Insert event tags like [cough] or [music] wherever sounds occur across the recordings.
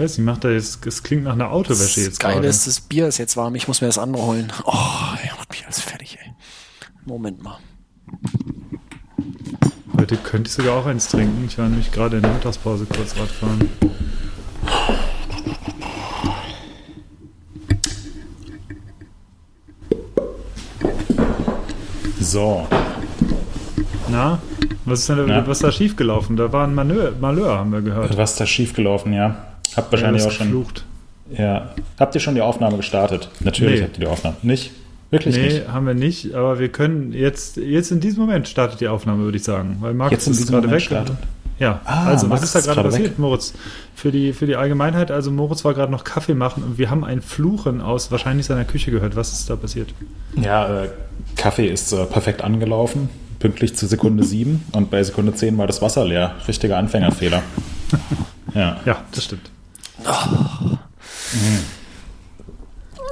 weiß nicht, macht da jetzt, es klingt nach einer Autowäsche jetzt Geil gerade. ist, das Bier ist jetzt warm. Ich muss mir das andere holen. Oh, er macht mich alles fertig, ey. Moment mal. Heute könnte ich sogar auch eins trinken. Ich war nämlich gerade in der Mittagspause kurz Radfahren. So. Na, was ist denn da, Na? was ist da schiefgelaufen? Da war ein Malheur, Malheur haben wir gehört. Was ist da schiefgelaufen, ja? Habt wahrscheinlich auch schon. geflucht. Ja. Habt ihr schon die Aufnahme gestartet? Natürlich Nee. habt ihr die Aufnahme. Nicht? Wirklich Nee, nicht. haben wir nicht, aber wir können jetzt, jetzt in diesem Moment startet die Aufnahme, würde ich sagen. Weil Markus ist gerade Moment weg. startet. Ja, Ah, also Markus was ist da gerade passiert, weg. Moritz? Für die, für die Allgemeinheit, also Moritz war gerade noch Kaffee machen und wir haben ein Fluchen aus wahrscheinlich seiner Küche gehört. Was ist da passiert? Ja, äh, Kaffee ist äh, perfekt angelaufen, pünktlich zu Sekunde 7 und bei Sekunde 10 war das Wasser leer. Richtiger Anfängerfehler. [laughs] ja. Ja, das stimmt.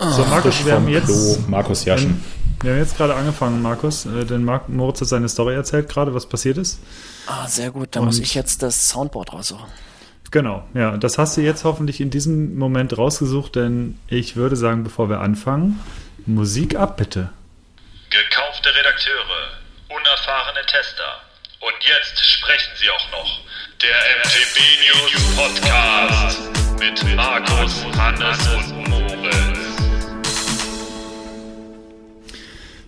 So, Markus, wir haben jetzt, Klo, Markus Jaschen. wir haben jetzt gerade angefangen, Markus, äh, denn Mark, Moritz hat seine Story erzählt gerade, was passiert ist. Ah, sehr gut. Da muss ich jetzt das Soundboard raussuchen. Genau, ja, das hast du jetzt hoffentlich in diesem Moment rausgesucht, denn ich würde sagen, bevor wir anfangen, Musik ab bitte. Gekaufte Redakteure, unerfahrene Tester. Und jetzt sprechen sie auch noch. Der MTB News Podcast mit Markus, Hannes und Moritz.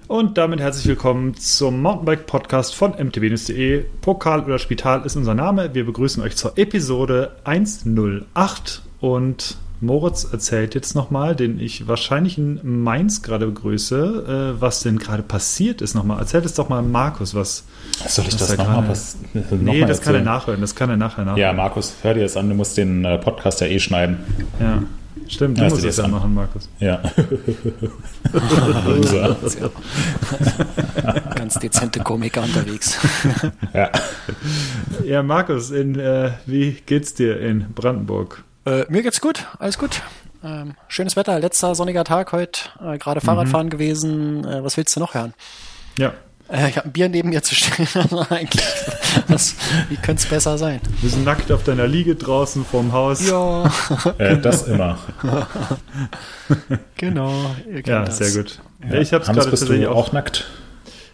Und damit herzlich willkommen zum Mountainbike-Podcast von mtbnews.de. Pokal oder Spital ist unser Name. Wir begrüßen euch zur Episode 108 und Moritz erzählt jetzt nochmal, den ich wahrscheinlich in Mainz gerade begrüße, äh, was denn gerade passiert ist nochmal. Erzählt es doch mal Markus, was... Soll ich was das da nochmal? Noch Nee, mal das kann er erzählen? nachhören, das kann er nachher nachhören. Ja, Markus, hör dir das an, du musst den äh, Podcast ja eh schneiden. Ja, stimmt, du Hörst musst es ja das an? machen, Markus. Ja. [laughs] Ganz dezente Komiker unterwegs. ja. Ja, Markus, in, äh, wie geht's dir in Brandenburg? Äh, mir geht's gut, alles gut. Ähm, schönes Wetter, letzter sonniger Tag heute. Äh, Gerade Fahrradfahren gewesen. Äh, was willst du noch hören? Ja, Äh, ich habe ein Bier neben mir zu stehen. [laughs] Also eigentlich, was, wie könnte es besser sein? wir sind nackt auf deiner Liege draußen vorm Haus. Ja, [laughs] Äh, das immer. [laughs] genau. ihr kennt Ja, das. sehr gut. Ja, ich habe es gerade bist tatsächlich du auch. auch nackt?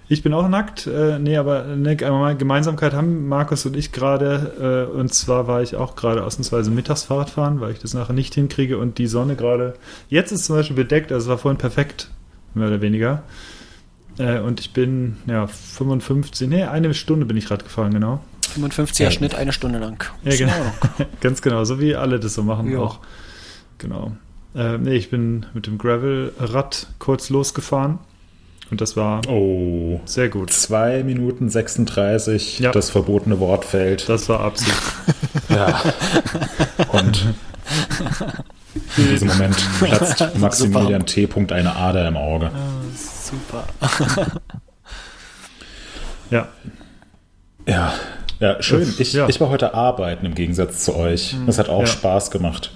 Ich bin auch nackt. Äh, nee, aber eine Gemeinsamkeit haben Markus und ich gerade. Äh, und zwar war ich auch gerade ausnahmsweise mittags Fahrrad fahren, weil ich das nachher nicht hinkriege und die Sonne gerade. Jetzt ist zum Beispiel bedeckt, also es war vorhin perfekt, mehr oder weniger. Äh, und ich bin, ja, 55, nee, eine Stunde bin ich gerade gefahren, genau. 55er Ja. Schnitt, eine Stunde lang. Ja, genau. [laughs] Ganz genau, so wie alle das so machen Ja. auch. Genau. Äh, nee, ich bin mit dem Gravel-Rad kurz losgefahren und das war Oh. sehr gut. 2 Minuten 36, Ja. das verbotene Wort fällt. Das war Absicht. [laughs] Ja. Und in diesem Moment platzt [laughs] Maximilian T. Punkt eine Ader im Auge. Super. [laughs] Ja, Ja, ja schön. Ich, ja. ich war heute arbeiten im Gegensatz zu euch. Das hat auch Ja. Spaß gemacht.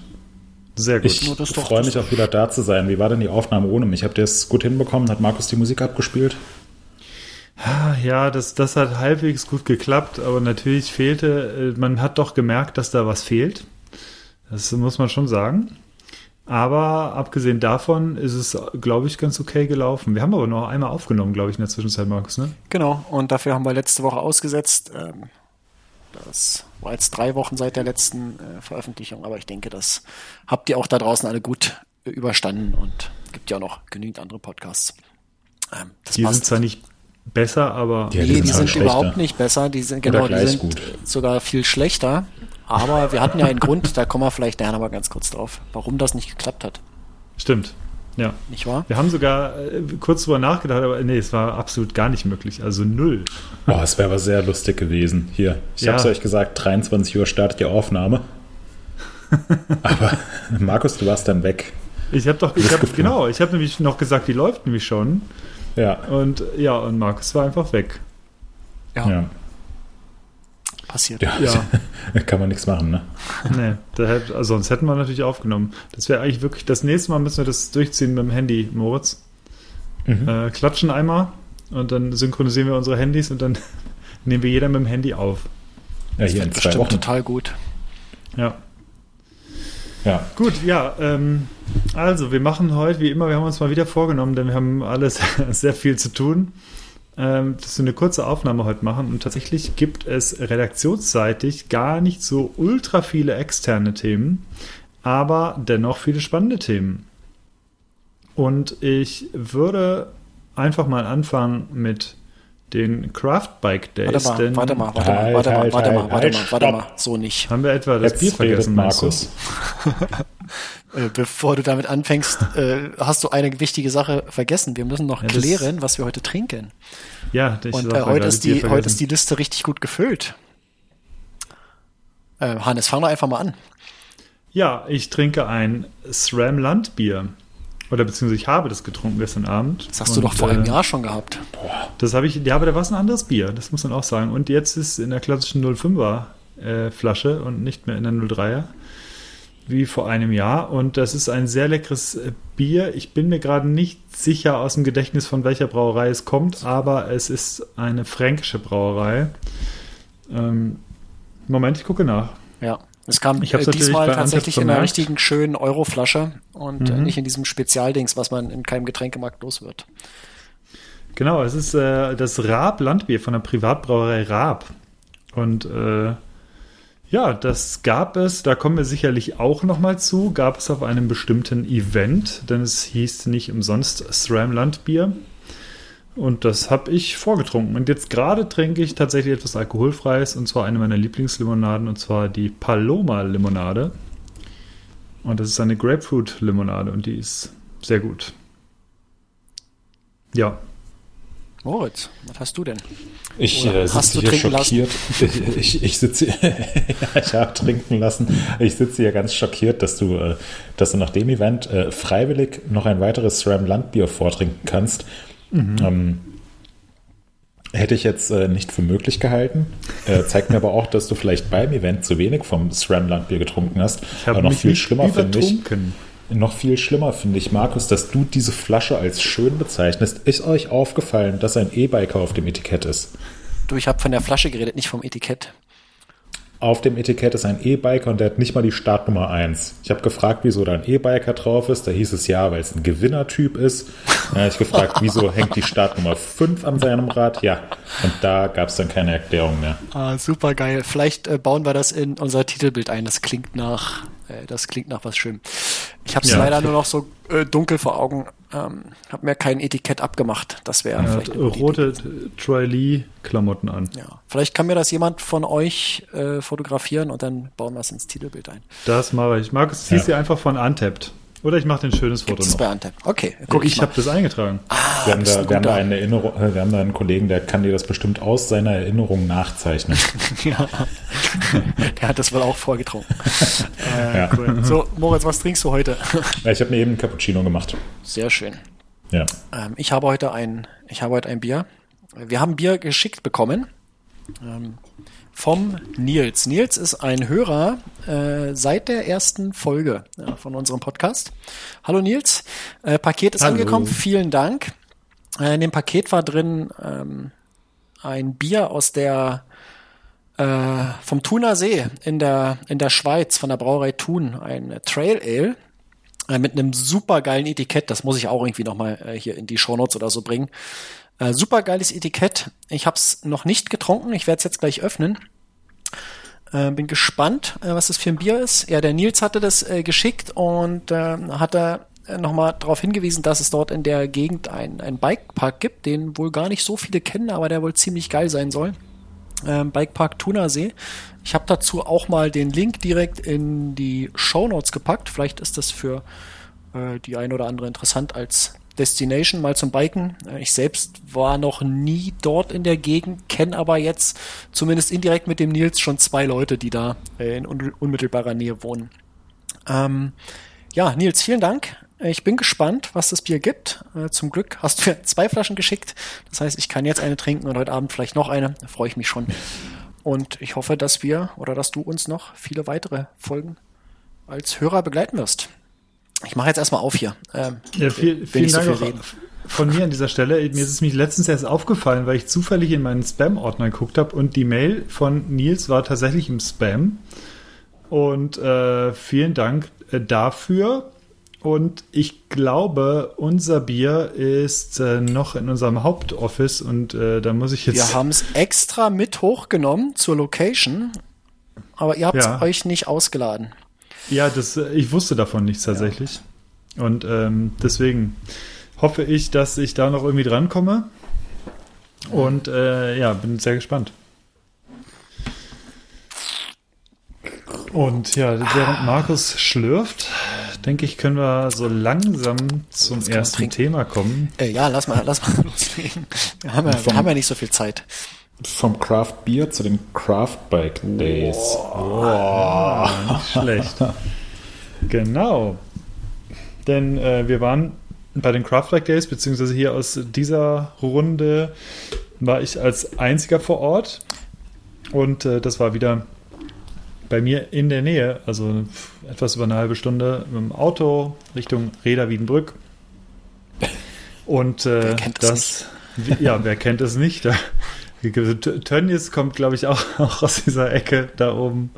Sehr gut. Ich freue mich auch wieder da zu sein. Wie war denn die Aufnahme ohne mich? Habt ihr es gut hinbekommen? Hat Markus die Musik abgespielt? Ah, Ja, das, das hat halbwegs gut geklappt, aber natürlich fehlte, äh, man hat doch gemerkt, dass da was fehlt. Das muss man schon sagen. Aber abgesehen davon ist es, glaube ich, ganz okay gelaufen. Wir haben aber noch einmal aufgenommen, glaube ich, in der Zwischenzeit, Markus, ne? Genau, und dafür haben wir letzte Woche ausgesetzt. Ähm, das war jetzt drei Wochen seit der letzten äh, Veröffentlichung, aber ich denke, das habt ihr auch da draußen alle gut äh, überstanden und gibt ja auch noch genügend andere Podcasts. Ähm, das Die sind zwar nicht besser, aber Ja, nee, die, sind halt sind schlechter. überhaupt nicht besser, die sind genau, die sind gut. sogar viel schlechter. Aber wir hatten ja einen Grund, da kommen wir vielleicht nachher nochmal ganz kurz drauf, warum das nicht geklappt hat, stimmt. Ja. nicht wahr? Wir haben sogar äh, kurz drüber nachgedacht, aber nee, es war absolut gar nicht möglich. Also null. Boah, es wäre aber sehr lustig gewesen. Hier, ich Ja. habe es euch gesagt, 23 Uhr startet die Aufnahme. [laughs] aber Markus, du warst dann weg. Ich habe doch, ich habe Luftgefühl. genau, ich habe nämlich noch gesagt, die läuft nämlich schon. Ja, Und ja, und Markus war einfach weg. ja. Passiert. Ja, Ja. [laughs] kann man nichts machen, ne? [laughs] Nee, da hätt, also sonst hätten wir natürlich aufgenommen. Das wäre eigentlich wirklich, das nächste Mal müssen wir das durchziehen mit dem Handy, Moritz. Mhm. Äh, klatschen einmal und dann synchronisieren wir unsere Handys und dann [laughs] nehmen wir jeder mit dem Handy auf. Ja, Das hier in zwei bestimmt Wochen. total gut. Ja. Ja. Gut, ja, ähm, also wir machen heute, wie immer, wir haben uns mal wieder vorgenommen, denn wir haben alles sehr viel zu tun, ähm, dass wir eine kurze Aufnahme heute machen. Und tatsächlich gibt es redaktionsseitig gar nicht so ultra viele externe Themen, aber dennoch viele spannende Themen. Und ich würde einfach mal anfangen mit den Craft Bike Days. Warte mal, denn warte mal, warte mal, Halt, warte mal, halt, warte mal, halt, warte halt, mal, warte stopp. mal, so nicht. Haben wir etwa das Jetzt Bier vergessen? Markus. [laughs] Äh, bevor du damit anfängst, [laughs] äh, hast du eine wichtige Sache vergessen. Wir müssen noch Ja, klären, was wir heute trinken. Ja, ich Und äh, heute, ist Bier die, heute ist die Liste richtig gut gefüllt. Äh, Hannes, fang doch einfach mal an. Ja, ich trinke ein SRAM Landbier. Oder beziehungsweise ich habe das getrunken gestern Abend. Das hast du Und, doch vor einem äh, Jahr schon gehabt. Das habe ich, ja, aber da war es ein anderes Bier, das muss man auch sagen. Und jetzt ist in der klassischen 05er äh, Flasche und nicht mehr in der 03er, wie vor einem Jahr. Und das ist ein sehr leckeres äh, Bier. Ich bin mir gerade nicht sicher aus dem Gedächtnis, von welcher Brauerei es kommt, aber es ist eine fränkische Brauerei. Ähm, Moment, ich gucke nach. Ja. Es kam Ich äh, diesmal tatsächlich in einer richtigen schönen Euroflasche und äh, Mhm. nicht in diesem Spezialdings, was man in keinem Getränkemarkt los wird. Genau, es ist äh, das Raab Landbier von der Privatbrauerei Raab. Und äh, ja, das gab es, da kommen wir sicherlich auch nochmal zu, gab es auf einem bestimmten Event, denn es hieß nicht umsonst SRAM Landbier. Und das habe ich vorgetrunken. Und jetzt gerade trinke ich tatsächlich etwas Alkoholfreies, und zwar eine meiner Lieblingslimonaden, und zwar die Paloma-Limonade. Und das ist eine Grapefruit-Limonade und die ist sehr gut. Ja, Moritz, was hast du denn? Ich äh, hast sitze du hier trinken lassen? schockiert. Ich, [laughs] ich, ich sitze ja, [laughs] ich habe trinken lassen. Ich sitze hier ganz schockiert, dass du, äh, dass du nach dem Event äh, freiwillig noch ein weiteres SRAM Landbier vortrinken kannst. Mhm. Ähm, hätte ich jetzt äh, nicht für möglich gehalten. Äh, zeigt mir aber auch, dass du vielleicht beim Event zu wenig vom SRAM Landbier getrunken hast. ich aber noch mich viel schlimmer finde ich, noch viel schlimmer finde ich, Markus, dass du diese Flasche als schön bezeichnest. Ist euch aufgefallen, dass ein E-Biker auf dem Etikett ist? Du, ich habe von der Flasche geredet, nicht vom Etikett. Auf dem Etikett ist ein E-Biker und der hat nicht mal die Startnummer 1. Ich habe gefragt, wieso da ein E-Biker drauf ist. Da hieß es ja, weil es ein Gewinnertyp ist. Dann habe ich gefragt, [laughs] wieso hängt die Startnummer 5 an seinem Rad? Ja, und da gab es dann keine Erklärung mehr. Ah, super geil. Vielleicht äh, bauen wir das in unser Titelbild ein. Das klingt nach, äh, das klingt nach was schön. Ich habe es Ja. leider nur noch so äh, dunkel vor Augen. Ähm, habe mir kein Etikett abgemacht. Das wäre Er vielleicht hat rote Troy Lee Klamotten an. Ja. Vielleicht kann mir das jemand von euch äh, fotografieren und dann bauen wir es ins Titelbild ein. Das mache ich. Markus, ziehst Ja. dir einfach von Untapped. Oder ich mache dir ein schönes Foto Gibt es noch. bei Antep? Okay, guck ich, ich habe das eingetragen. wir, haben da, wir, haben da eine Erinnerung, [laughs] wir haben da einen Kollegen, der kann dir das bestimmt aus seiner Erinnerung nachzeichnen. [laughs] ja. Der hat das wohl auch vorgetrunken. [laughs] äh, Ja. cool. So, Moritz, was trinkst du heute? Ja, ich habe mir eben einen Cappuccino gemacht. Sehr schön. Ja. Ähm, ich habe heute ein, ich habe heute ein Bier. Wir haben Bier geschickt bekommen ähm, vom Nils. Nils ist ein Hörer äh, seit der ersten Folge ja, von unserem Podcast. Hallo Nils, äh, Paket ist Hallo. angekommen. Vielen Dank. Äh, in dem Paket war drin ähm, ein Bier aus der äh, vom Thuner See in der in der Schweiz von der Brauerei Thun, ein Trail Ale äh, mit einem super geilen Etikett. Das muss ich auch irgendwie nochmal äh, hier in die Shownotes oder so bringen. Äh, super geiles Etikett. Ich habe es noch nicht getrunken. Ich werde es jetzt gleich öffnen. Äh, bin gespannt, äh, was das für ein Bier ist. Ja, der Nils hatte das äh, geschickt und äh, hat da nochmal darauf hingewiesen, dass es dort in der Gegend ein, ein Bikepark gibt, den wohl gar nicht so viele kennen, aber der wohl ziemlich geil sein soll. Ähm, Bikepark Thunersee. Ich habe dazu auch mal den Link direkt in die Show Notes gepackt. Vielleicht ist das für äh, die ein oder andere interessant als Destination mal zum Biken. Äh, Ich selbst war noch nie dort in der Gegend, kenne aber jetzt zumindest indirekt mit dem Nils schon zwei Leute, die da äh, in un unmittelbarer Nähe wohnen. Ähm, ja, Nils, vielen Dank. Ich bin gespannt, was das Bier gibt. Äh, Zum Glück hast du mir [laughs] zwei Flaschen geschickt. Das heißt, ich kann jetzt eine trinken und heute Abend vielleicht noch eine. Da freue ich mich schon. Und ich hoffe, dass wir oder dass du uns noch viele weitere Folgen als Hörer begleiten wirst. Ich mache jetzt erstmal auf hier. Ähm, Ja, viel, vielen so Dank viel von mir an dieser Stelle. Mir ist es mich letztens erst aufgefallen, weil ich zufällig in meinen Spam-Ordner geguckt habe und die Mail von Nils war tatsächlich im Spam. Und äh, vielen Dank äh, dafür. Und ich glaube, unser Bier ist äh, noch in unserem Hauptoffice und äh, da muss ich jetzt. Wir haben es extra mit hochgenommen zur Location, aber ihr habt es Ja. euch nicht ausgeladen. Ja, das, ich wusste davon nichts tatsächlich. Und ähm, deswegen hoffe ich, dass ich da noch irgendwie drankomme. Und äh, ja, bin sehr gespannt. Und ja, während Markus schlürft, denke ich, können wir so langsam zum ersten. Thema kommen. Äh, ja, lass mal, lass mal [laughs] loslegen. Wir haben, ja, wir haben ja nicht so viel Zeit. Vom Craft Beer zu den Craft Bike Days. Nicht schlecht. [laughs] genau. Denn äh, wir waren bei den Craftback Days, beziehungsweise hier aus dieser Runde war ich als einziger vor Ort. Und äh, das war wieder bei mir in der Nähe, also etwas über eine halbe Stunde mit dem Auto Richtung Reda Wiedenbrück. [laughs] Und äh, das das, ja, wer kennt es nicht? Da- [laughs] Tönnies kommt, glaube ich, [laughs] auch, auch aus dieser Ecke da oben.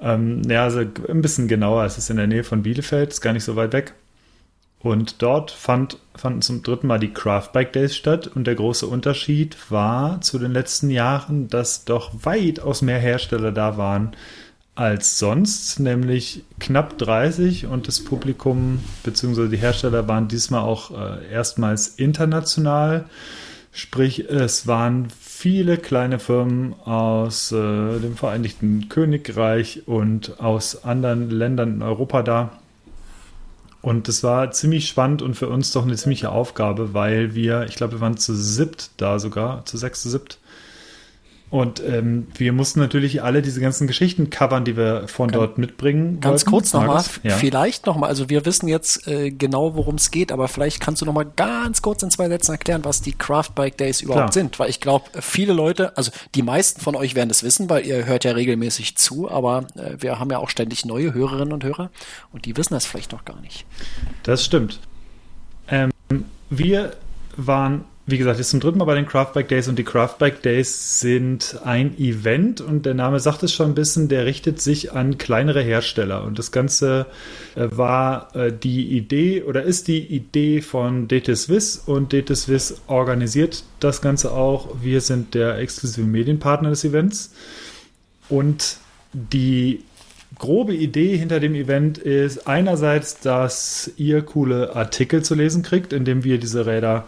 Ähm, ja, also ein bisschen genauer. Es ist in der Nähe von Bielefeld, ist gar nicht so weit weg. Und dort fand, fanden zum dritten Mal die Craft Bike Days statt. Und der große Unterschied war zu den letzten Jahren, dass doch weitaus mehr Hersteller da waren als sonst, nämlich knapp 30. Und das Publikum bzw. die Hersteller waren diesmal auch äh, erstmals international. Sprich, es waren viele kleine Firmen aus äh, dem Vereinigten Königreich und aus anderen Ländern in Europa da. Und das war ziemlich spannend und für uns doch eine ziemliche Aufgabe, weil wir, ich glaube, wir waren zu siebt da sogar, zu sechs, zu siebt. Und ähm, wir mussten natürlich alle diese ganzen Geschichten covern, die wir von dort mitbringen. Ganz wollten. kurz nochmal? Ja. vielleicht nochmal, also wir wissen jetzt äh, genau, worum es geht, aber vielleicht kannst du nochmal ganz kurz in zwei Sätzen erklären, was die Craft Bike Days überhaupt Klar. sind, weil ich glaube, viele Leute, also die meisten von euch werden das wissen, weil ihr hört ja regelmäßig zu, aber äh, wir haben ja auch ständig neue Hörerinnen und Hörer und die wissen das vielleicht noch gar nicht. Das stimmt. Ähm, wir waren, wie gesagt, jetzt zum dritten Mal bei den Craftback Days und die Craftback Days sind ein Event und der Name sagt es schon ein bisschen, der richtet sich an kleinere Hersteller und das Ganze äh, war äh, die Idee oder ist die Idee von DT Swiss und DT Swiss organisiert das Ganze auch. Wir sind der exklusive Medienpartner des Events und die grobe Idee hinter dem Event ist einerseits, dass ihr coole Artikel zu lesen kriegt, indem wir diese Räder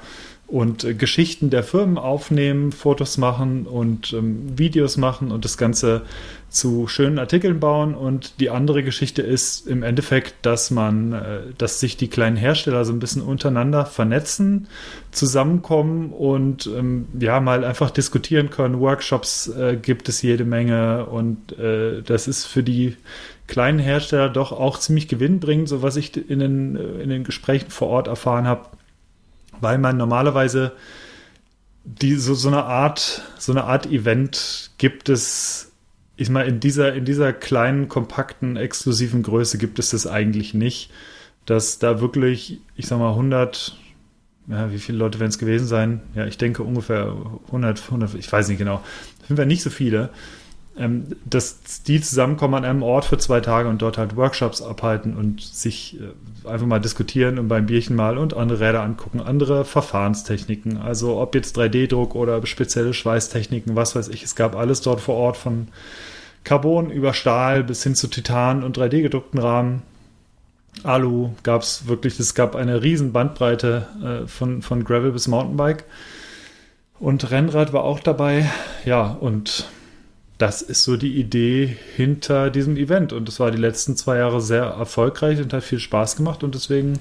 und äh, Geschichten der Firmen aufnehmen, Fotos machen und ähm, Videos machen und das Ganze zu schönen Artikeln bauen. Und die andere Geschichte ist im Endeffekt, dass man, äh, dass sich die kleinen Hersteller so ein bisschen untereinander vernetzen, zusammenkommen und ähm, ja, mal einfach diskutieren können. Workshops äh, gibt es jede Menge und äh, das ist für die kleinen Hersteller doch auch ziemlich gewinnbringend, so was ich in den, äh, in den Gesprächen vor Ort erfahren habe, weil man normalerweise die so, so eine Art, so eine Art Event gibt es, ich meine, in dieser, in dieser kleinen, kompakten, exklusiven Größe gibt es das eigentlich nicht, dass da wirklich, ich sag mal, 100, ja, wie viele Leute werden es gewesen sein? Ja, ich denke ungefähr 100, 100, ich weiß nicht genau. Jeden Fall nicht so viele. Ähm, dass die zusammenkommen an einem Ort für zwei Tage und dort halt Workshops abhalten und sich äh, einfach mal diskutieren und beim Bierchen mal und andere Räder angucken, andere Verfahrenstechniken, also ob jetzt 3D-Druck oder spezielle Schweißtechniken, was weiß ich, es gab alles dort vor Ort von Carbon über Stahl bis hin zu Titan und 3D-gedruckten Rahmen. Alu gab es wirklich, es gab eine riesen Bandbreite äh, von, von Gravel bis Mountainbike. Und Rennrad war auch dabei. Ja, und das ist so die Idee hinter diesem Event. Und es war die letzten zwei Jahre sehr erfolgreich und hat viel Spaß gemacht. Und deswegen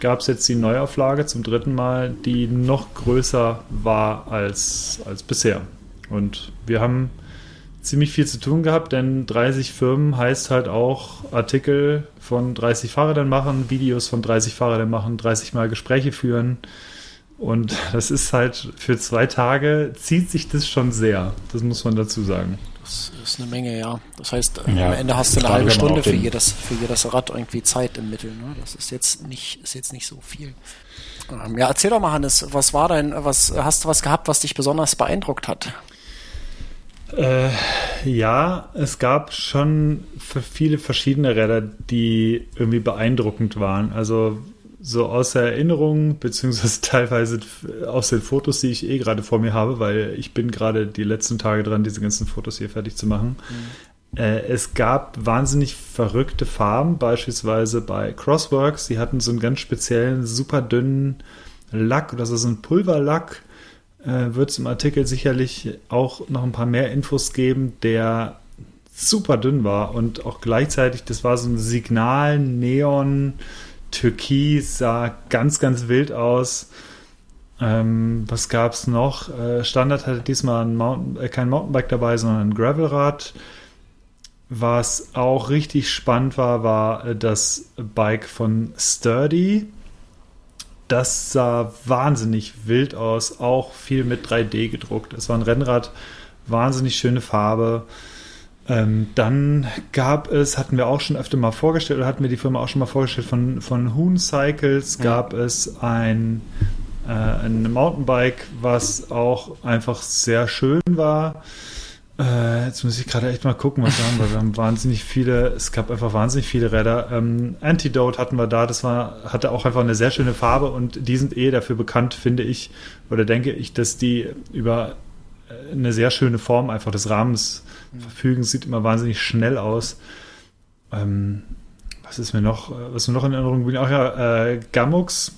gab es jetzt die Neuauflage zum dritten Mal, die noch größer war als, als bisher. Und wir haben ziemlich viel zu tun gehabt, denn 30 Firmen heißt halt auch Artikel von 30 Fahrrädern machen, Videos von 30 Fahrrädern machen, 30 Mal Gespräche führen. Und das ist halt für zwei Tage zieht sich das schon sehr. Das muss man dazu sagen. Das ist eine Menge, ja. Das heißt, Ja, am Ende hast du eine halbe Stunde für jedes, für jedes Rad irgendwie Zeit im Mittel. Ne? Das ist jetzt nicht, ist jetzt nicht so viel. Ähm, ja, erzähl doch mal, Hannes, was war dein, was, hast du was gehabt, was dich besonders beeindruckt hat? Äh, ja, es gab schon viele verschiedene Räder, die irgendwie beeindruckend waren. Also so aus der Erinnerung, beziehungsweise [laughs] teilweise aus den Fotos, die ich eh gerade vor mir habe, weil ich bin gerade die letzten Tage dran, diese ganzen Fotos hier fertig zu machen. Mhm. Äh, es gab wahnsinnig verrückte Farben, beispielsweise bei Crossworks. Die hatten so einen ganz speziellen, super dünnen Lack oder so ein Pulverlack. Äh, Wird es im Artikel sicherlich auch noch ein paar mehr Infos geben, der super dünn war und auch gleichzeitig, das war so ein Signal, Neon, Türkis, sah ganz, ganz wild aus. Ähm, was gab es noch? Äh, Standard hatte diesmal Mountain, äh, kein Mountainbike dabei, sondern ein Gravelrad. Was auch richtig spannend war, war äh, das Bike von Sturdy. Das sah wahnsinnig wild aus, auch viel mit 3D gedruckt. Es war ein Rennrad, wahnsinnig schöne Farbe. Ähm, dann gab es, hatten wir auch schon öfter mal vorgestellt, oder hatten wir die Firma auch schon mal vorgestellt, von, von Hoon Cycles gab ja. es ein, äh, ein Mountainbike, was auch einfach sehr schön war. Äh, jetzt muss ich gerade echt mal gucken, was wir haben, weil wir haben wahnsinnig viele, es gab einfach wahnsinnig viele Räder. Ähm, Antidote hatten wir da, das war, hatte auch einfach eine sehr schöne Farbe und die sind eh dafür bekannt, finde ich, oder denke ich, dass die über eine sehr schöne Form einfach des Rahmens verfügen. Sieht immer wahnsinnig schnell aus. Ähm, was ist mir noch, was mir noch in Erinnerung bin? Auch ja, äh, Gamux.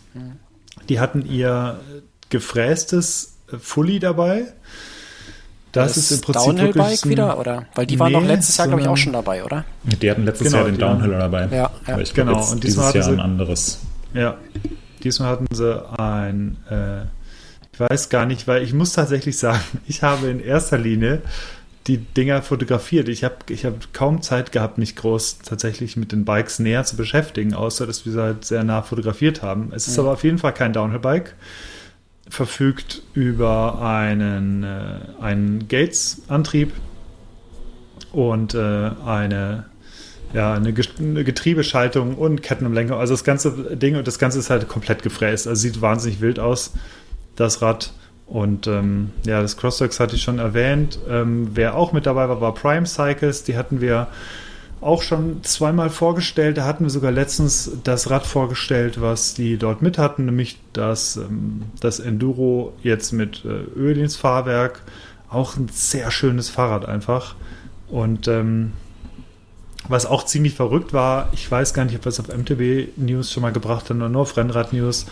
Die hatten ihr gefrästes Fully dabei. Das, das ist im Prinzip Downhill-Bike wieder, oder? Weil die waren nee, noch letztes Jahr, glaube ich, auch schon dabei, oder? Die hatten letztes genau, Jahr den Downhill dabei. Ja, ja. ich genau. und diesmal dieses Jahr ein anderes. Ja, diesmal hatten sie ein, äh, ich weiß gar nicht, weil ich muss tatsächlich sagen, [laughs] ich habe in erster Linie die Dinger fotografiert. Ich habe ich hab kaum Zeit gehabt, mich groß tatsächlich mit den Bikes näher zu beschäftigen, außer dass wir sie halt sehr nah fotografiert haben. Es ist mhm. aber auf jeden Fall kein Downhill-Bike. Verfügt über einen, äh, einen Gates-Antrieb und äh, eine, ja, eine, eine Getriebeschaltung und Kettenumlenkung. Also das ganze Ding und das Ganze ist halt komplett gefräst. Also sieht wahnsinnig wild aus, das Rad. Und ähm, ja, das Crossworks hatte ich schon erwähnt. Ähm, wer auch mit dabei war, war Prime Cycles. Die hatten wir auch schon zweimal vorgestellt. Da hatten wir sogar letztens das Rad vorgestellt, was die dort mit hatten, nämlich das, ähm, das Enduro jetzt mit äh, Öl ins Fahrwerk. Auch ein sehr schönes Fahrrad einfach. Und ähm, was auch ziemlich verrückt war, ich weiß gar nicht, ob wir es auf MTB News schon mal gebracht haben oder nur auf Rennrad News,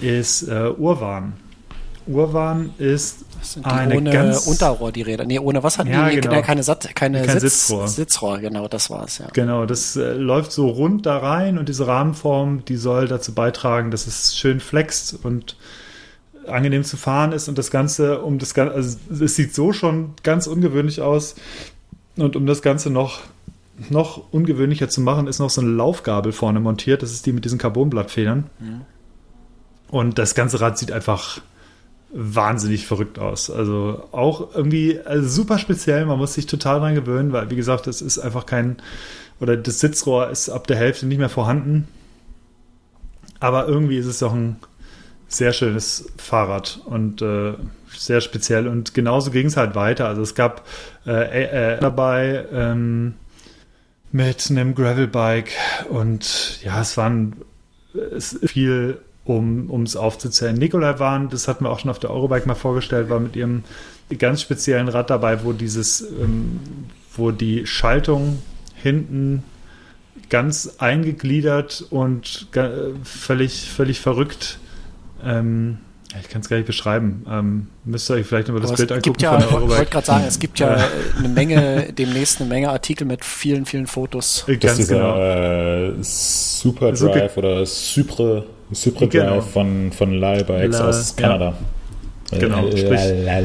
ist äh, Urwan. Urban ist eine ohne ganz, Unterrohr, die Räder. Nee, ohne was hatten ja, die? Genau. keine, Sat keine Kein Sitz, Sitzrohr. Sitzrohr, genau, das war's, ja. Genau, das äh, läuft so rund da rein und diese Rahmenform, die soll dazu beitragen, dass es schön flext und angenehm zu fahren ist und das Ganze, um das Ganze, also es sieht so schon ganz ungewöhnlich aus und um das Ganze noch noch ungewöhnlicher zu machen, ist noch so eine Laufgabel vorne montiert. Das ist die mit diesen Carbonblattfedern. Mhm. Und das ganze Rad sieht einfach wahnsinnig verrückt aus. Also auch irgendwie also super speziell, man muss sich total dran gewöhnen, weil wie gesagt, das ist einfach kein, oder das Sitzrohr ist ab der Hälfte nicht mehr vorhanden. Aber irgendwie ist es doch ein sehr schönes Fahrrad und äh, sehr speziell. Und genauso ging es halt weiter. Also es gab äh, äh, dabei ähm, mit einem Gravelbike und ja, es waren es viel um es aufzuzählen. Nikolai waren, das hatten wir auch schon auf der Eurobike mal vorgestellt, war mit ihrem ganz speziellen Rad dabei, wo dieses, ähm, wo die Schaltung hinten ganz eingegliedert und völlig, völlig verrückt ähm, ich kann es gar nicht beschreiben. Ähm, müsst ihr euch vielleicht über das Aber Bild angucken. Ja, ich wollte gerade sagen, es gibt ja eine Menge, demnächst eine Menge Artikel mit vielen, vielen Fotos. Ganz das ist dieser genau. äh, Super Drive oder Supre, Supre Drive genau. von, von Lyle Bikes La, aus Kanada. Ja. Genau, äh, sprich, ja,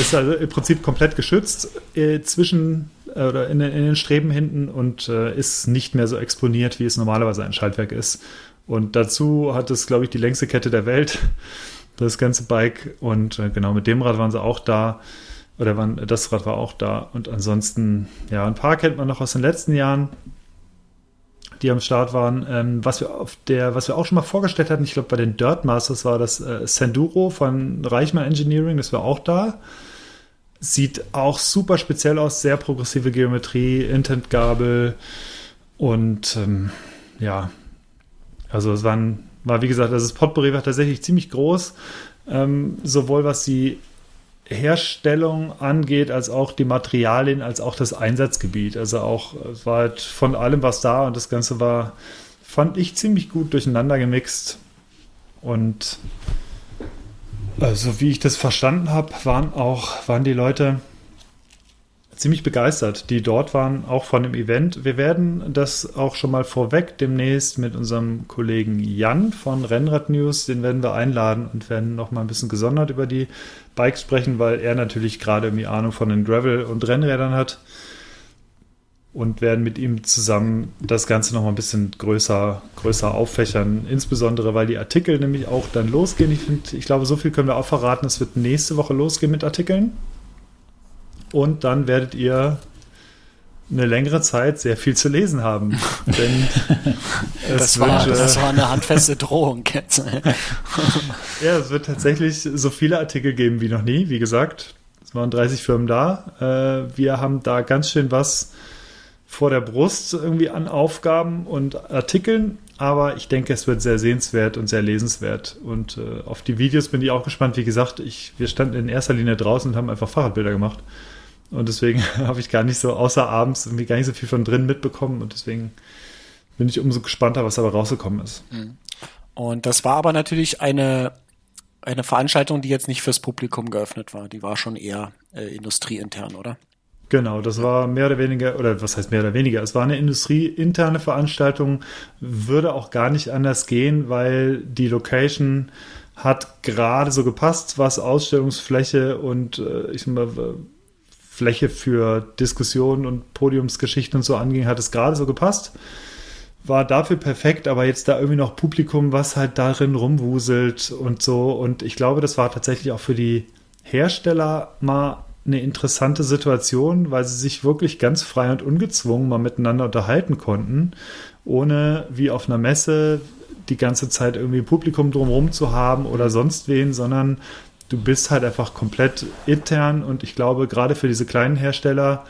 ist also im Prinzip komplett geschützt äh, zwischen äh, oder in, in, den Streben hinten und äh, ist nicht mehr so exponiert, wie es normalerweise ein Schaltwerk ist. Und dazu hat es, glaube ich, die längste Kette der Welt, [laughs] das ganze Bike. Und äh, genau mit dem Rad waren sie auch da. Oder waren, das Rad war auch da. Und ansonsten, ja, ein paar kennt man noch aus den letzten Jahren, die am Start waren. Ähm, was wir auf der, was wir auch schon mal vorgestellt hatten, ich glaube, bei den Dirt Masters war das äh, Senduro von Reichmann Engineering, das war auch da. sieht auch super speziell aus, sehr progressive Geometrie, Intent-Gabel und ähm, ja, also es waren, war wie gesagt, also das Potpourri war tatsächlich ziemlich groß, ähm, sowohl was die Herstellung angeht, als auch die Materialien, als auch das Einsatzgebiet. Also auch, war halt von allem was da und das Ganze war, fand ich ziemlich gut durcheinander gemixt. Und also wie ich das verstanden habe, waren auch, waren die Leute ziemlich begeistert, die dort waren, auch von dem Event. Wir werden das auch schon mal vorweg demnächst mit unserem Kollegen Jan von Rennrad News, den werden wir einladen und werden noch mal ein bisschen gesondert über die Bikes sprechen, weil er natürlich gerade irgendwie Ahnung von den Gravel- und Rennrädern hat und werden mit ihm zusammen das Ganze noch mal ein bisschen größer, größer auffächern. Insbesondere, weil die Artikel nämlich auch dann losgehen. Ich, find, ich glaube, so viel können wir auch verraten. Es wird nächste Woche losgehen mit Artikeln. Und dann werdet ihr eine längere Zeit sehr viel zu lesen haben. [laughs] Denn das, war, wird, das war eine handfeste Drohung ja, es wird tatsächlich so viele Artikel geben wie noch nie. Wie gesagt, es waren 30 Firmen da. Äh, wir haben da ganz schön was vor der Brust irgendwie an Aufgaben und Artikeln, aber ich denke, es wird sehr sehenswert und sehr lesenswert. Und äh, auf die Videos bin ich auch gespannt. Wie gesagt, ich, wir standen in erster Linie draußen und haben einfach Fahrradbilder gemacht. Und deswegen [laughs] habe ich gar nicht so, außer abends, irgendwie gar nicht so viel von drin mitbekommen. Und deswegen bin ich umso gespannter, was dabei rausgekommen ist. Mhm. Und das war aber natürlich eine, eine Veranstaltung, die jetzt nicht fürs Publikum geöffnet war. Die war schon eher äh, industrieintern, oder? Genau, das war mehr oder weniger, oder was heißt mehr oder weniger? Es war eine industrieinterne Veranstaltung, würde auch gar nicht anders gehen, weil die Location hat gerade so gepasst, was Ausstellungsfläche und äh, ich sag mal, Fläche für Diskussionen und Podiumsgeschichten und so anging, hat es gerade so gepasst. War dafür perfekt, aber jetzt da irgendwie noch Publikum, was halt darin rumwuselt und so. Und ich glaube, das war tatsächlich auch für die Hersteller mal eine interessante Situation, weil sie sich wirklich ganz frei und ungezwungen mal miteinander unterhalten konnten, ohne wie auf einer Messe die ganze Zeit irgendwie Publikum drumherum zu haben oder sonst wen, sondern du bist halt einfach komplett intern und ich glaube, gerade für diese kleinen Hersteller,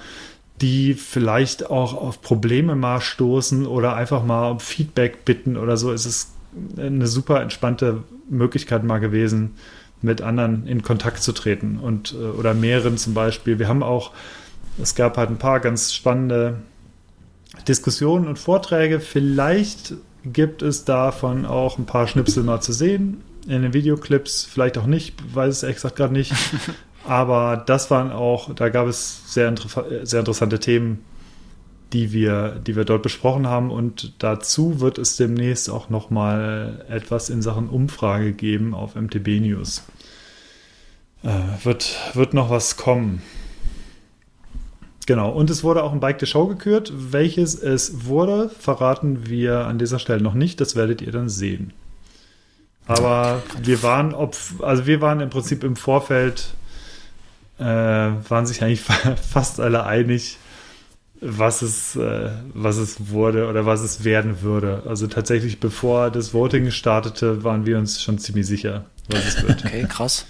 die vielleicht auch auf Probleme mal stoßen oder einfach mal um Feedback bitten oder so, ist es eine super entspannte Möglichkeit mal gewesen, mit anderen in Kontakt zu treten und äh, oder mehreren zum Beispiel. Wir haben auch, es gab halt ein paar ganz spannende Diskussionen und Vorträge. Vielleicht gibt es davon auch ein paar Schnipsel mal zu sehen in den Videoclips, vielleicht auch nicht, weiß es ehrlich gesagt gerade nicht. [laughs] Aber das waren auch, da gab es sehr, sehr interessante Themen, die wir, die wir dort besprochen haben. Und dazu wird es demnächst auch nochmal etwas in Sachen Umfrage geben auf MTB News. Äh, wird, wird noch was kommen. Genau, und es wurde auch ein Bike der Show gekürt. Welches es wurde, verraten wir an dieser Stelle noch nicht. Das werdet ihr dann sehen. Aber wir waren, ob, also wir waren im Prinzip im Vorfeld, äh, waren sich eigentlich [laughs] fast alle einig, was es, äh, was es wurde oder was es werden würde. Also tatsächlich, bevor das Voting startete, waren wir uns schon ziemlich sicher, was es wird. [laughs] Okay, krass.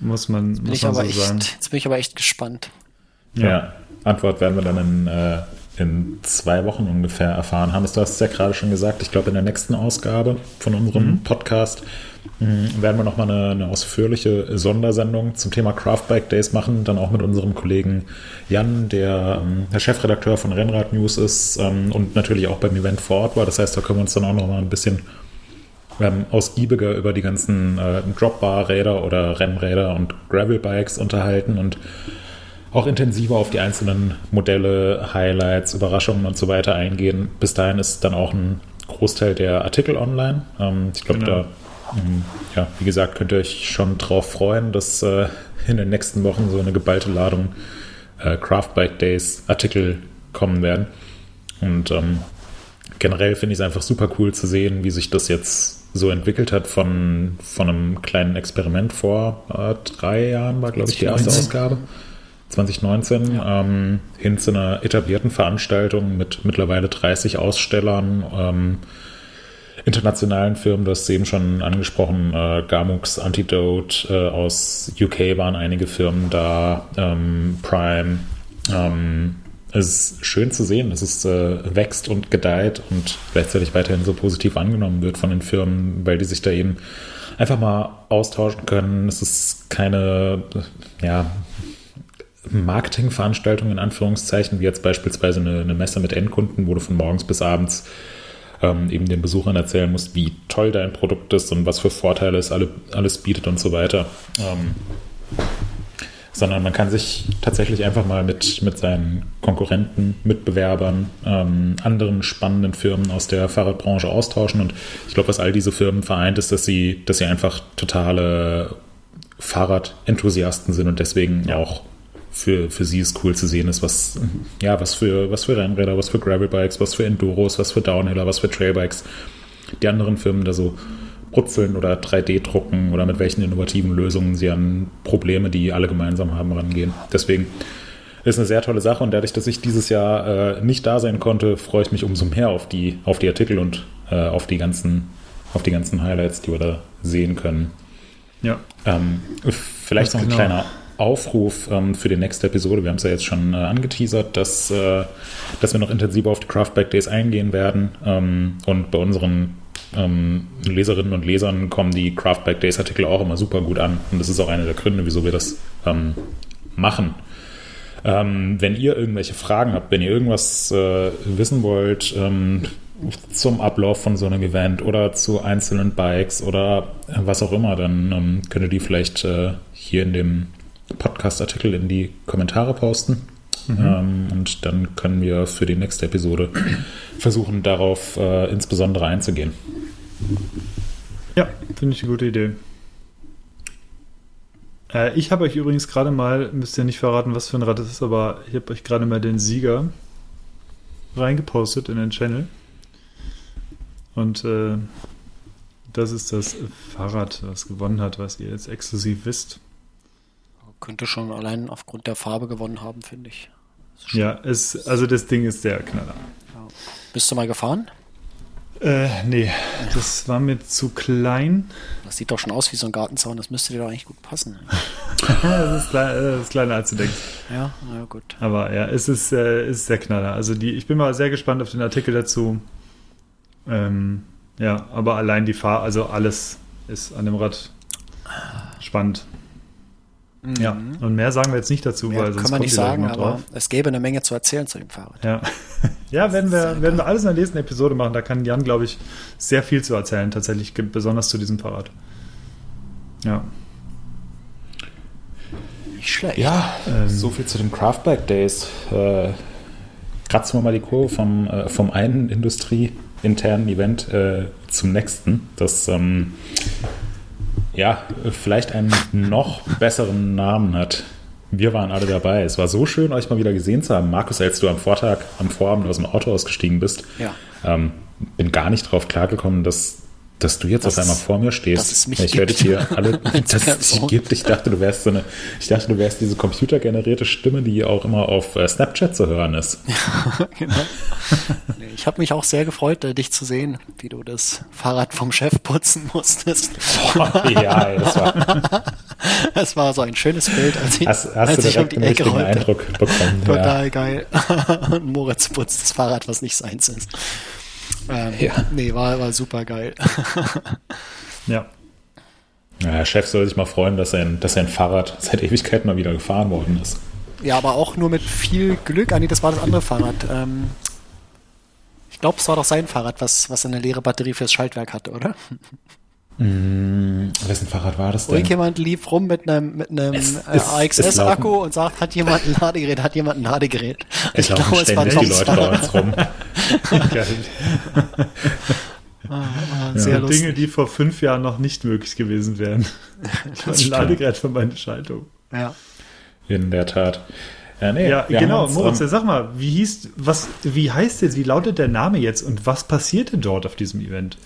Muss man, muss man so echt, sagen. Jetzt bin ich aber echt gespannt. Ja, ja. Antwort werden wir dann in, äh, in zwei Wochen ungefähr erfahren. Hannes, du hast es ja gerade schon gesagt, ich glaube in der nächsten Ausgabe von unserem mhm. Podcast mh, werden wir nochmal eine, eine ausführliche Sondersendung zum Thema Craftbike Days machen, dann auch mit unserem Kollegen Jan, der ähm, der Chefredakteur von Rennrad News ist ähm, und natürlich auch beim Event vor Ort war. Das heißt, da können wir uns dann auch nochmal ein bisschen ähm, ausgiebiger über die ganzen äh, Dropbar-Räder oder Rennräder und Gravel-Bikes unterhalten und auch intensiver auf die einzelnen Modelle, Highlights, Überraschungen und so weiter eingehen. Bis dahin ist dann auch ein Großteil der Artikel online. Ähm, ich glaube, genau. da, ähm, ja, wie gesagt, könnt ihr euch schon drauf freuen, dass äh, in den nächsten Wochen so eine geballte Ladung äh, Craft Bike Days Artikel kommen werden. Und ähm, generell finde ich es einfach super cool zu sehen, wie sich das jetzt so entwickelt hat von, von einem kleinen Experiment vor äh, drei Jahren, war, glaube ich, die erste Ausgabe. 2019 ja. ähm, hin zu einer etablierten Veranstaltung mit mittlerweile 30 Ausstellern, ähm, internationalen Firmen, du hast es eben schon angesprochen, äh, Gamux, Antidote, äh, aus UK waren einige Firmen da, ähm, Prime. Ähm, es ist schön zu sehen, dass es äh, wächst und gedeiht und gleichzeitig weiterhin so positiv angenommen wird von den Firmen, weil die sich da eben einfach mal austauschen können. Es ist keine, ja, Marketingveranstaltung in Anführungszeichen, wie jetzt beispielsweise eine, eine Messe mit Endkunden, wo du von morgens bis abends ähm, eben den Besuchern erzählen musst, wie toll dein Produkt ist und was für Vorteile es alle, alles bietet und so weiter. Ähm, sondern man kann sich tatsächlich einfach mal mit, mit seinen Konkurrenten, Mitbewerbern, ähm, anderen spannenden Firmen aus der Fahrradbranche austauschen. Und ich glaube, was all diese Firmen vereint, ist, dass sie, dass sie einfach totale Fahrradenthusiasten sind und deswegen ja. auch für, für sie ist cool zu sehen ist, was, ja, was für, was für Rennräder, was für Gravelbikes, was für Enduros, was für Downhiller, was für Trailbikes die anderen Firmen da so brutzeln oder 3D drucken oder mit welchen innovativen Lösungen sie an Probleme, die alle gemeinsam haben, rangehen. Deswegen ist eine sehr tolle Sache und dadurch, dass ich dieses Jahr äh, nicht da sein konnte, freue ich mich umso mehr auf die, auf die Artikel und äh, auf die ganzen, auf die ganzen Highlights, die wir da sehen können. Ja. Ähm, vielleicht noch ein genau. kleiner Aufruf ähm, für die nächste Episode. Wir haben es ja jetzt schon äh, angeteasert, dass, äh, dass wir noch intensiver auf die Craftback Days eingehen werden. Ähm, und bei unseren ähm, Leserinnen und Lesern kommen die Craftback Days Artikel auch immer super gut an. Und das ist auch einer der Gründe, wieso wir das ähm, machen. Ähm, wenn ihr irgendwelche Fragen habt, wenn ihr irgendwas äh, wissen wollt ähm, zum Ablauf von so einem Event oder zu einzelnen Bikes oder was auch immer, dann ähm, könnt ihr die vielleicht äh, hier in dem Podcast-Artikel in die Kommentare posten. Mhm. Ähm, und dann können wir für die nächste Episode versuchen, darauf äh, insbesondere einzugehen. Ja, finde ich eine gute Idee. Äh, ich habe euch übrigens gerade mal, müsst ihr nicht verraten, was für ein Rad es ist, aber ich habe euch gerade mal den Sieger reingepostet in den Channel. Und äh, das ist das Fahrrad, was gewonnen hat, was ihr jetzt exklusiv wisst könnte schon allein aufgrund der Farbe gewonnen haben, finde ich. Ja, es, also das Ding ist der Knaller. Ja. Bist du mal gefahren? Äh, nee, das war mir zu klein. Das sieht doch schon aus wie so ein Gartenzaun, das müsste dir doch eigentlich gut passen. [laughs] das, ist klein, das ist kleiner als du denkst. Ja, ja gut. Aber ja, es ist, äh, es ist der Knaller. Also die, ich bin mal sehr gespannt auf den Artikel dazu. Ähm, ja, aber allein die Fahr, also alles ist an dem Rad spannend. Ja, mhm. und mehr sagen wir jetzt nicht dazu, mehr weil sonst kann man nicht sagen, aber es gäbe eine Menge zu erzählen zu dem Fahrrad. Ja, [laughs] ja werden, wir, werden wir alles in der nächsten Episode machen. Da kann Jan, glaube ich, sehr viel zu erzählen, tatsächlich, besonders zu diesem Fahrrad. Ja. Nicht schlecht. Ja, ähm, so viel zu den Craftback Days. Äh, kratzen wir mal die Kurve vom, äh, vom einen industrieinternen Event äh, zum nächsten. Das ähm, ja, vielleicht einen noch besseren Namen hat. Wir waren alle dabei. Es war so schön, euch mal wieder gesehen zu haben. Markus, als du am Vortag, am Vorabend aus dem Auto ausgestiegen bist, ja. ähm, bin gar nicht drauf klargekommen, dass dass du jetzt das auf einmal vor mir stehst. Es ich werde hier alle, dass es gibt. Ich dachte, du wärst so eine, ich dachte, du wärst diese computergenerierte Stimme, die auch immer auf äh, Snapchat zu hören ist. Ja, [laughs] genau. ich habe mich auch sehr gefreut, äh, dich zu sehen, wie du das Fahrrad vom Chef putzen musstest. Oh, ja, das war, [laughs] das war so ein schönes Bild, als ich, hast, hast als ich um die Ecke rollte. Eindruck bekommen. Total ja. geil. [laughs] Und Moritz putzt das Fahrrad, was nicht seins ist. Ähm, ja. Nee, war, war super geil. [laughs] ja. Ja, der Chef soll sich mal freuen, dass sein, dass sein Fahrrad seit Ewigkeit mal wieder gefahren worden ist. Ja, aber auch nur mit viel Glück. Ah, nee, das war das andere Fahrrad. Ähm, ich glaube, es war doch sein Fahrrad, was, was eine leere Batterie fürs Schaltwerk hatte, oder? Mm, wessen Fahrrad war das denn? Irgendjemand lief rum mit einem, mit einem äh, AXS-Akku und sagt, hat jemand ein Ladegerät, hat jemand ein Ladegerät. Es ich glaube, es war die Leute bei uns rum. [laughs] ah, ah, ja, Dinge, die vor fünf Jahren noch nicht möglich gewesen wären. [laughs] ein Ladegerät für meine Schaltung. Ja. In der Tat. Ja, nee, ja genau, uns, Moritz, um, sag mal, wie hieß, was, wie heißt jetzt, wie lautet der Name jetzt und was passierte dort auf diesem Event?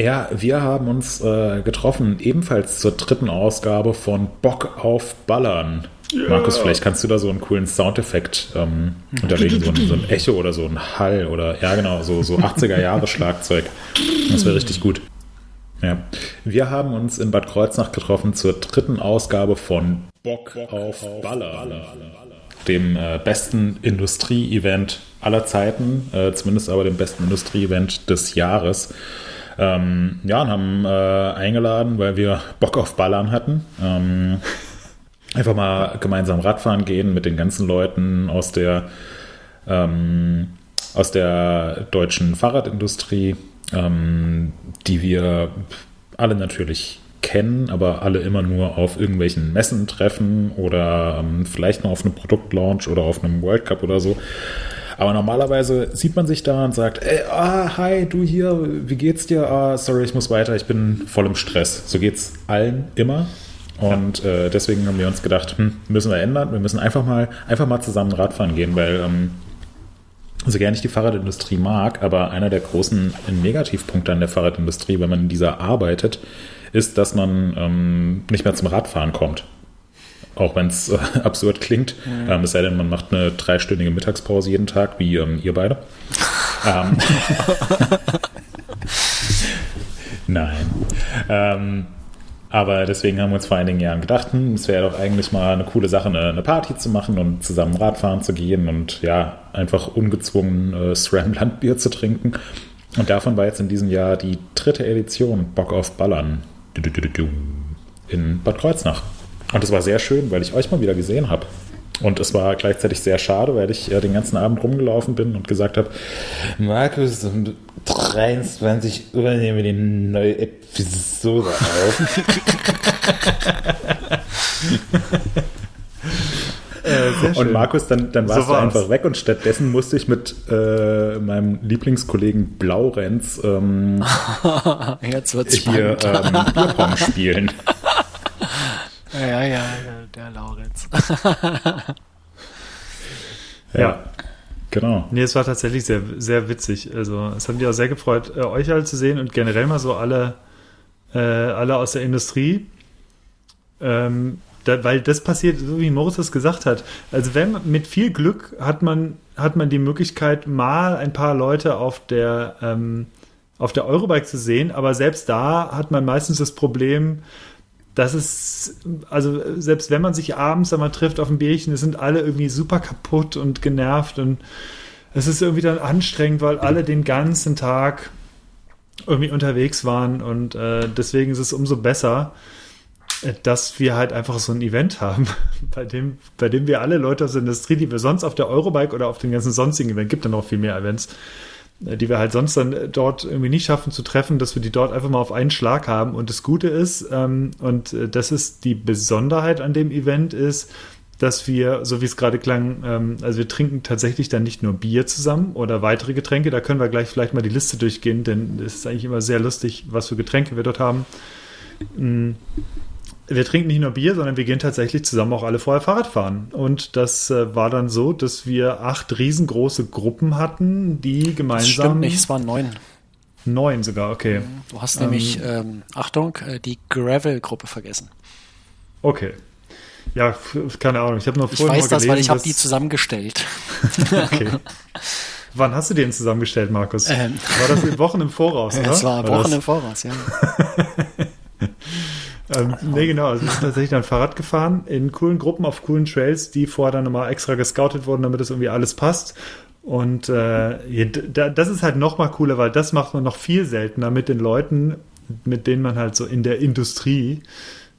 Ja, wir haben uns äh, getroffen, ebenfalls zur dritten Ausgabe von Bock auf Ballern. Yeah. Markus, vielleicht kannst du da so einen coolen Soundeffekt ähm, unterlegen, so ein, so ein, Echo oder so ein Hall oder ja genau, so, so [laughs] 80er Jahre Schlagzeug. Das wäre richtig gut. Ja. Wir haben uns in Bad Kreuznach getroffen zur dritten Ausgabe von Bock, Bock auf, auf Baller. Baller. Dem äh, besten Industrie-Event aller Zeiten, äh, zumindest aber dem besten Industrie-Event des Jahres. Ähm, ja, und haben äh, eingeladen, weil wir Bock auf Ballern hatten. Ähm, [laughs] einfach mal gemeinsam Radfahren gehen mit den ganzen Leuten aus der, ähm, aus der deutschen Fahrradindustrie, ähm, die wir alle natürlich kennen, aber alle immer nur auf irgendwelchen Messen treffen oder ähm, vielleicht noch auf einem Produktlaunch oder auf einem World Cup oder so. Aber normalerweise sieht man sich da und sagt, ey, ah, hi, du hier, wie geht's dir? Ah, sorry, ich muss weiter, ich bin voll im Stress. So geht's allen immer. Und ja. äh, deswegen haben wir uns gedacht, hm, müssen wir ändern. Wir müssen einfach mal, einfach mal zusammen Radfahren gehen, weil ähm, so gerne ich die Fahrradindustrie mag, aber einer der großen Negativpunkte an der Fahrradindustrie, wenn man in dieser arbeitet, ist, dass man ähm, nicht mehr zum Radfahren kommt. Auch wenn es äh, [laughs] absurd klingt. Mhm. Ähm, es sei denn, man macht eine dreistündige Mittagspause jeden Tag, wie ähm, ihr beide. ähm, [laughs] Nein. Ähm, aber deswegen haben wir uns vor einigen Jahren gedacht, hm, es wäre doch eigentlich mal eine coole Sache, eine, eine, Party zu machen und zusammen Radfahren zu gehen und ja, einfach ungezwungen äh, SRAM Landbier zu trinken. Und davon war jetzt in diesem Jahr die dritte Edition Bock auf Ballern in Bad Kreuznach. Und es war sehr schön, weil ich euch mal wieder gesehen habe. Und es war gleichzeitig sehr schade, weil ich äh, den ganzen Abend rumgelaufen bin und gesagt habe, Markus, um 23 Uhr nehmen wir die neue Episode auf. Äh, und Markus, dann, dann warst so du einfach weg und stattdessen musste ich mit äh, meinem Lieblingskollegen Blaurenz ähm, [laughs] Jetzt wird's hier ähm, Bierpong spielen. [laughs] Ja, ja, der Laurenz. ja. [laughs] ja. Genau. Nee, es war tatsächlich sehr, sehr witzig. Also, es hat mich auch sehr gefreut, äh, euch alle zu sehen und generell mal so alle, äh, alle aus der Industrie. Ähm, da, weil das passiert, so wie Moritz es gesagt hat. Also, wenn mit viel Glück hat man, hat man die Möglichkeit, mal ein paar Leute auf der, ähm, auf der Eurobike zu sehen, aber selbst da hat man meistens das Problem, das ist, also selbst wenn man sich abends einmal trifft auf ein Bierchen, sind alle irgendwie super kaputt und genervt und es ist irgendwie dann anstrengend, weil alle den ganzen Tag irgendwie unterwegs waren und äh, deswegen ist es umso besser, äh, dass wir halt einfach so ein Event haben, [laughs] bei dem, bei dem wir alle Leute aus der Industrie, die wir sonst auf der Eurobike oder auf den ganzen sonstigen Event, gibt dann noch viel mehr Events, die wir halt sonst dann äh, dort irgendwie nicht schaffen zu treffen, dass wir die dort einfach mal auf einen Schlag haben. Und das Gute ist, ähm, und äh, das ist die Besonderheit an dem Event, ist, dass wir, so wie es gerade klang, ähm, also wir trinken tatsächlich dann nicht nur Bier zusammen oder weitere Getränke, da können wir gleich vielleicht mal die Liste durchgehen, denn es ist eigentlich immer sehr lustig, was für Getränke wir dort haben. Wir trinken nicht nur Bier, sondern wir gehen tatsächlich zusammen auch alle vorher Fahrrad fahren. Und das äh, war dann so, dass wir acht riesengroße Gruppen hatten, die gemeinsam. Das stimmt nicht, es waren neun. Neun sogar, okay. Du hast nämlich, ähm, ähm, Achtung, äh, die Gravel-Gruppe vergessen. Okay. Ja, keine Ahnung. Ich habe noch vorhin Ich weiß das, gelesen, weil ich habe die zusammengestellt. [laughs] okay. Wann hast du den zusammengestellt, Markus? Ähm. War das Wochen im Voraus, [laughs] oder? Es war Wochen war im Voraus, ja. [laughs] Ähm, nee, genau. Also wir sind tatsächlich dann Fahrrad gefahren in coolen Gruppen auf coolen Trails, die vorher dann nochmal extra gescoutet wurden, damit das irgendwie alles passt. Und äh, das ist halt noch mal cooler, weil das macht man noch viel seltener mit den Leuten, mit denen man halt so in der Industrie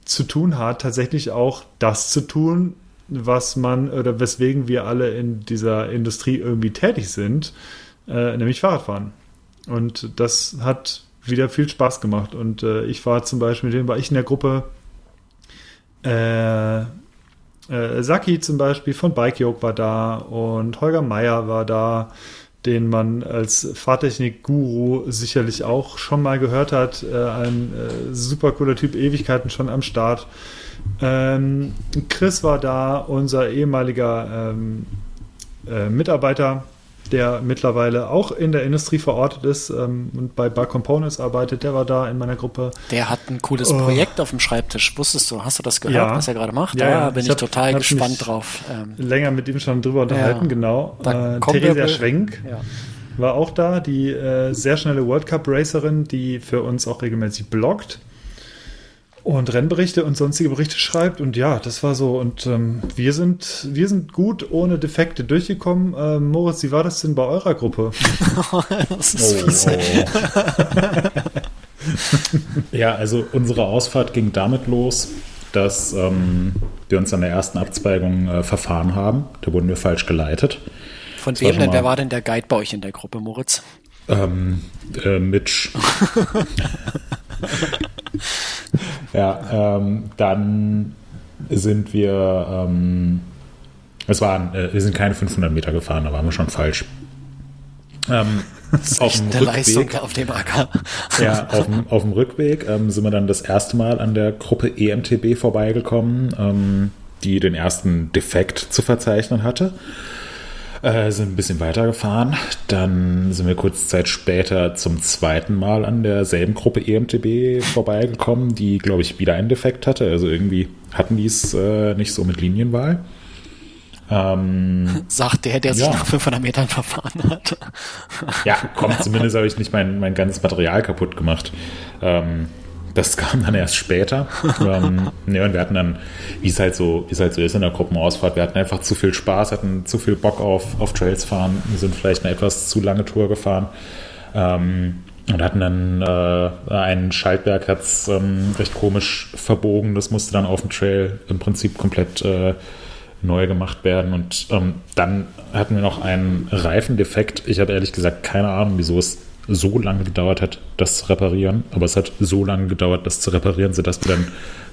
zu tun hat, tatsächlich auch das zu tun, was man oder weswegen wir alle in dieser Industrie irgendwie tätig sind, äh, nämlich Fahrradfahren. Und das hat wieder viel Spaß gemacht. Und äh, ich war zum Beispiel, mit dem war ich in der Gruppe äh, äh, Saki zum Beispiel von Bike Yoke war da und Holger Meier war da, den man als Fahrtechnik-Guru sicherlich auch schon mal gehört hat. Äh, ein äh, super cooler Typ, Ewigkeiten schon am Start. Ähm, Chris war da, unser ehemaliger ähm, äh, Mitarbeiter der mittlerweile auch in der Industrie verortet ist ähm, und bei Bar Components arbeitet. Der war da in meiner Gruppe. Der hat ein cooles oh. Projekt auf dem Schreibtisch. Wusstest du, hast du das gehört, ja. was er gerade macht? Ja, da ja. bin ich, ich, hab, total gespannt drauf. Ähm, länger mit ihm schon drüber unterhalten, genau. Äh, Theresia Schwenk war auch da, die äh, sehr schnelle World Cup Racerin, die für uns auch regelmäßig bloggt und Rennberichte und sonstige Berichte schreibt. Und ja, das war so. Und ähm, wir sind wir sind gut ohne Defekte durchgekommen. Ähm, Moritz, wie war das denn bei eurer Gruppe? [laughs] das ist oh, oh. [laughs] ja, also unsere Ausfahrt ging damit los, dass ähm, wir uns an der ersten Abzweigung äh, verfahren haben. Da wurden wir falsch geleitet. Von wem denn? Wer war denn der Guide bei euch in der Gruppe, Moritz? Ähm, äh, Mitch. [laughs] [laughs] ja, ähm, dann sind wir, ähm, es waren, äh, wir sind keine 500 Meter gefahren, da waren wir schon falsch. Ähm, [laughs] auf dem Rückweg, Leistung auf dem Acker. ja, auf dem, auf dem Rückweg ähm, sind wir dann das erste Mal an der Gruppe EMTB vorbeigekommen, ähm, die den ersten Defekt zu verzeichnen hatte. Äh, sind ein bisschen weitergefahren. Dann sind wir kurze Zeit später zum zweiten Mal an derselben Gruppe EMTB vorbeigekommen, die, glaube ich, wieder einen Defekt hatte. Also irgendwie hatten die es äh, nicht so mit Linienwahl. Ähm, Sagt der, der sich ja. nach 500 Metern verfahren hat. ja, komm, zumindest habe ich nicht mein, mein ganzes Material kaputt gemacht. Ähm, das kam dann erst später. [laughs] ähm, ne, und wir hatten dann, wie es halt so, wie es halt so ist in der Gruppenausfahrt, wir hatten einfach zu viel Spaß, hatten zu viel Bock auf, auf Trails fahren, wir sind vielleicht eine etwas zu lange Tour gefahren. Ähm, und hatten dann äh, ein Schaltwerk hat es ähm, recht komisch verbogen. Das musste dann auf dem Trail im Prinzip komplett äh, neu gemacht werden. Und ähm, dann hatten wir noch einen Reifendefekt. Ich habe ehrlich gesagt keine Ahnung, wieso es so lange gedauert hat, das zu reparieren. Aber es hat so lange gedauert, das zu reparieren, sodass wir dann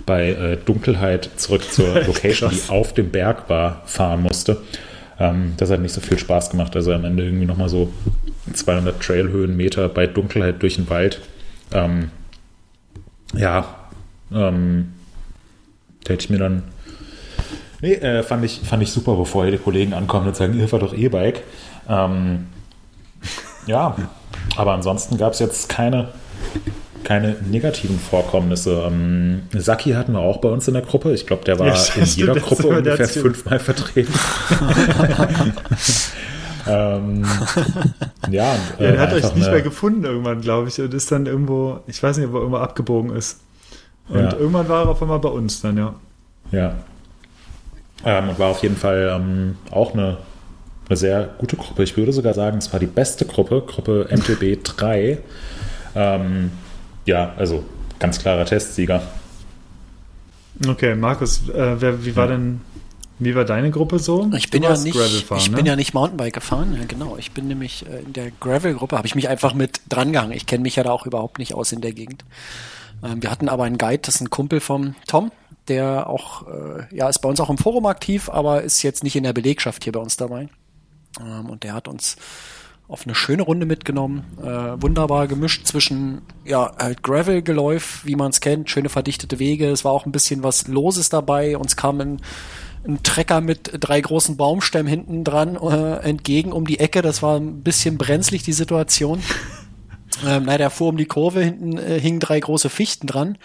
bei äh, Dunkelheit zurück zur [laughs] Location, die auf dem Berg war, fahren musste. Ähm, das hat nicht so viel Spaß gemacht. Also am Ende irgendwie nochmal so 200 Trailhöhenmeter bei Dunkelheit durch den Wald. Ähm, ja, ähm, da hätte ich mir dann. Nee, äh, fand, ich, fand ich super, bevor hier die Kollegen ankommen und sagen, ihr fahrt doch E-Bike. Ähm, ja, aber ansonsten gab es jetzt keine, keine negativen Vorkommnisse. Ähm, Saki hatten wir auch bei uns in der Gruppe. Ich glaube, der war ja, in jeder Gruppe ungefähr fünfmal vertreten. [laughs] ähm, ja, und, äh, ja, der hat euch nicht mehr gefunden irgendwann, glaube ich, und ist dann irgendwo, ich weiß nicht, ob er irgendwo abgebogen ist. Und ja. irgendwann war er auf einmal bei uns dann, ja. Ja. Ähm, und war auf jeden Fall ähm, auch eine eine sehr gute Gruppe. Ich würde sogar sagen, es war die beste Gruppe, Gruppe MTB 3. Ähm, ja, also ganz klarer Testsieger. Okay, Markus, äh, wer, wie war ja. denn, wie war deine Gruppe so? Ich bin, ja nicht, fahren, ich ne? bin ja nicht Mountainbike gefahren, ja, genau. Ich bin nämlich äh, in der Gravel-Gruppe, habe ich mich einfach mit drangehangen. Ich kenne mich ja da auch überhaupt nicht aus in der Gegend. Ähm, wir hatten aber einen Guide, das ist ein Kumpel vom Tom, der auch, äh, ja, ist bei uns auch im Forum aktiv, aber ist jetzt nicht in der Belegschaft hier bei uns dabei. Ähm, und der hat uns auf eine schöne Runde mitgenommen. Äh, wunderbar gemischt zwischen ja halt Gravel-Geläuf, wie man es kennt, schöne verdichtete Wege. Es war auch ein bisschen was Loses dabei. Uns kam ein, ein Trecker mit drei großen Baumstämmen hinten dran äh, entgegen um die Ecke. Das war ein bisschen brenzlig, die Situation. [laughs] Ähm, naja, der fuhr um die Kurve, hinten äh, hingen drei große Fichten dran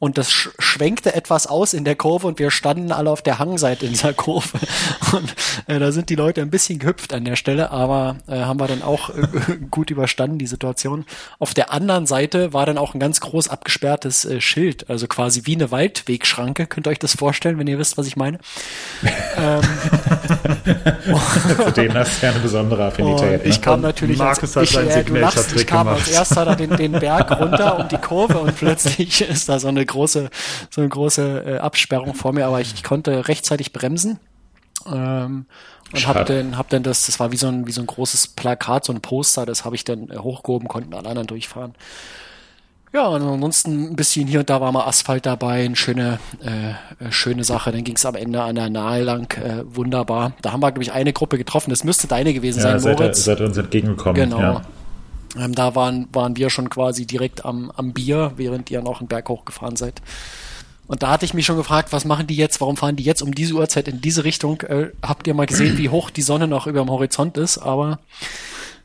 und das sch schwenkte etwas aus in der Kurve und wir standen alle auf der Hangseite in dieser Kurve. [laughs] Und äh, da sind die Leute ein bisschen gehüpft an der Stelle, aber äh, haben wir dann auch äh, [laughs] gut überstanden, die Situation. Auf der anderen Seite war dann auch ein ganz groß abgesperrtes äh, Schild, also quasi wie eine Waldwegschranke. Könnt ihr euch das vorstellen, wenn ihr wisst, was ich meine? [laughs] ähm, Für den hast du ja eine besondere Affinität. Ne? Ich kam natürlich Markus als, hat ich, äh, du lachst, ich kam gemacht. als erster da den, den Berg runter um die Kurve und plötzlich ist da so eine große, so eine große äh, Absperrung vor mir, aber ich, ich konnte rechtzeitig bremsen. Ähm, und habe dann, hab dann das, das war wie so ein, wie so ein großes Plakat, so ein Poster, das habe ich dann äh, hochgehoben, konnten alle anderen durchfahren. Ja, und ansonsten ein bisschen hier und da war mal Asphalt dabei, eine schöne, äh, äh schöne Sache. Dann ging es am Ende an der Nahe lang, äh, wunderbar. Da haben wir, glaube ich, eine Gruppe getroffen. Das müsste deine gewesen ja, sein, seid Moritz. Ihr, seid uns entgegengekommen. Genau. Ja. Ähm, da waren, waren wir schon quasi direkt am, am Bier, während ihr noch einen Berg hochgefahren seid. Und da hatte ich mich schon gefragt, was machen die jetzt, warum fahren die jetzt um diese Uhrzeit in diese Richtung? Äh, habt ihr mal gesehen, wie hoch die Sonne noch über dem Horizont ist? Aber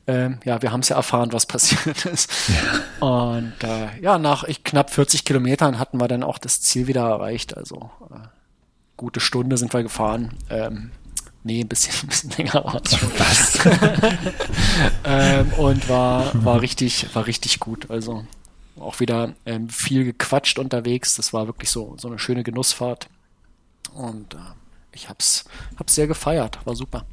ähm, ja, wir haben es ja erfahren, was [laughs] passiert ist. Ja. Und äh, ja, nach ich, knapp 40 Kilometern hatten wir dann auch das Ziel wieder erreicht. Also äh, gute Stunde sind wir gefahren. Ähm, nee, ein bisschen, [laughs] ein bisschen länger war es schon. Was? [laughs] ähm, und war, war richtig, war richtig gut. Also auch wieder ähm, viel gequatscht unterwegs. Das war wirklich so, so eine schöne Genussfahrt. Und äh, ich hab's, hab's sehr gefeiert. War super.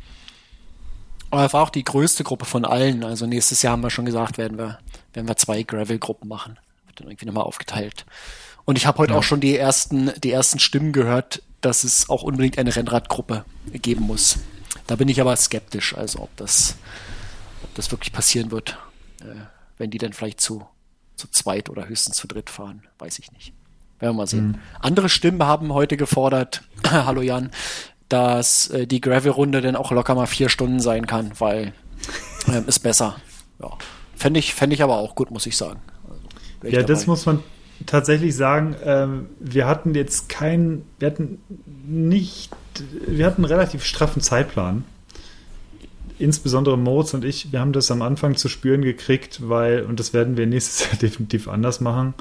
Aber es war auch die größte Gruppe von allen. Also nächstes Jahr haben wir schon gesagt, werden wir, werden wir zwei Gravel-Gruppen machen. Wird dann irgendwie nochmal aufgeteilt. Und ich habe heute ja. auch schon die ersten, die ersten Stimmen gehört, dass es auch unbedingt eine Rennradgruppe geben muss. Da bin ich aber skeptisch, also ob das, ob das wirklich passieren wird, äh, wenn die dann vielleicht zu zu zweit oder höchstens zu dritt fahren. Weiß ich nicht. Werden wir mal sehen. Mhm. Andere Stimmen haben heute gefordert, [clears throat] hallo Jan, dass äh, die Gravel-Runde dann auch locker mal vier Stunden sein kann, weil ähm, ist besser. Ja. Fände ich, fände ich aber auch gut, muss ich sagen. Also, ja, das muss man tatsächlich sagen. Ähm, wir hatten jetzt keinen, wir hatten nicht, wir hatten einen relativ straffen Zeitplan insbesondere Moritz und ich, wir haben das am Anfang zu spüren gekriegt, weil, und das werden wir nächstes [laughs] Jahr definitiv anders machen,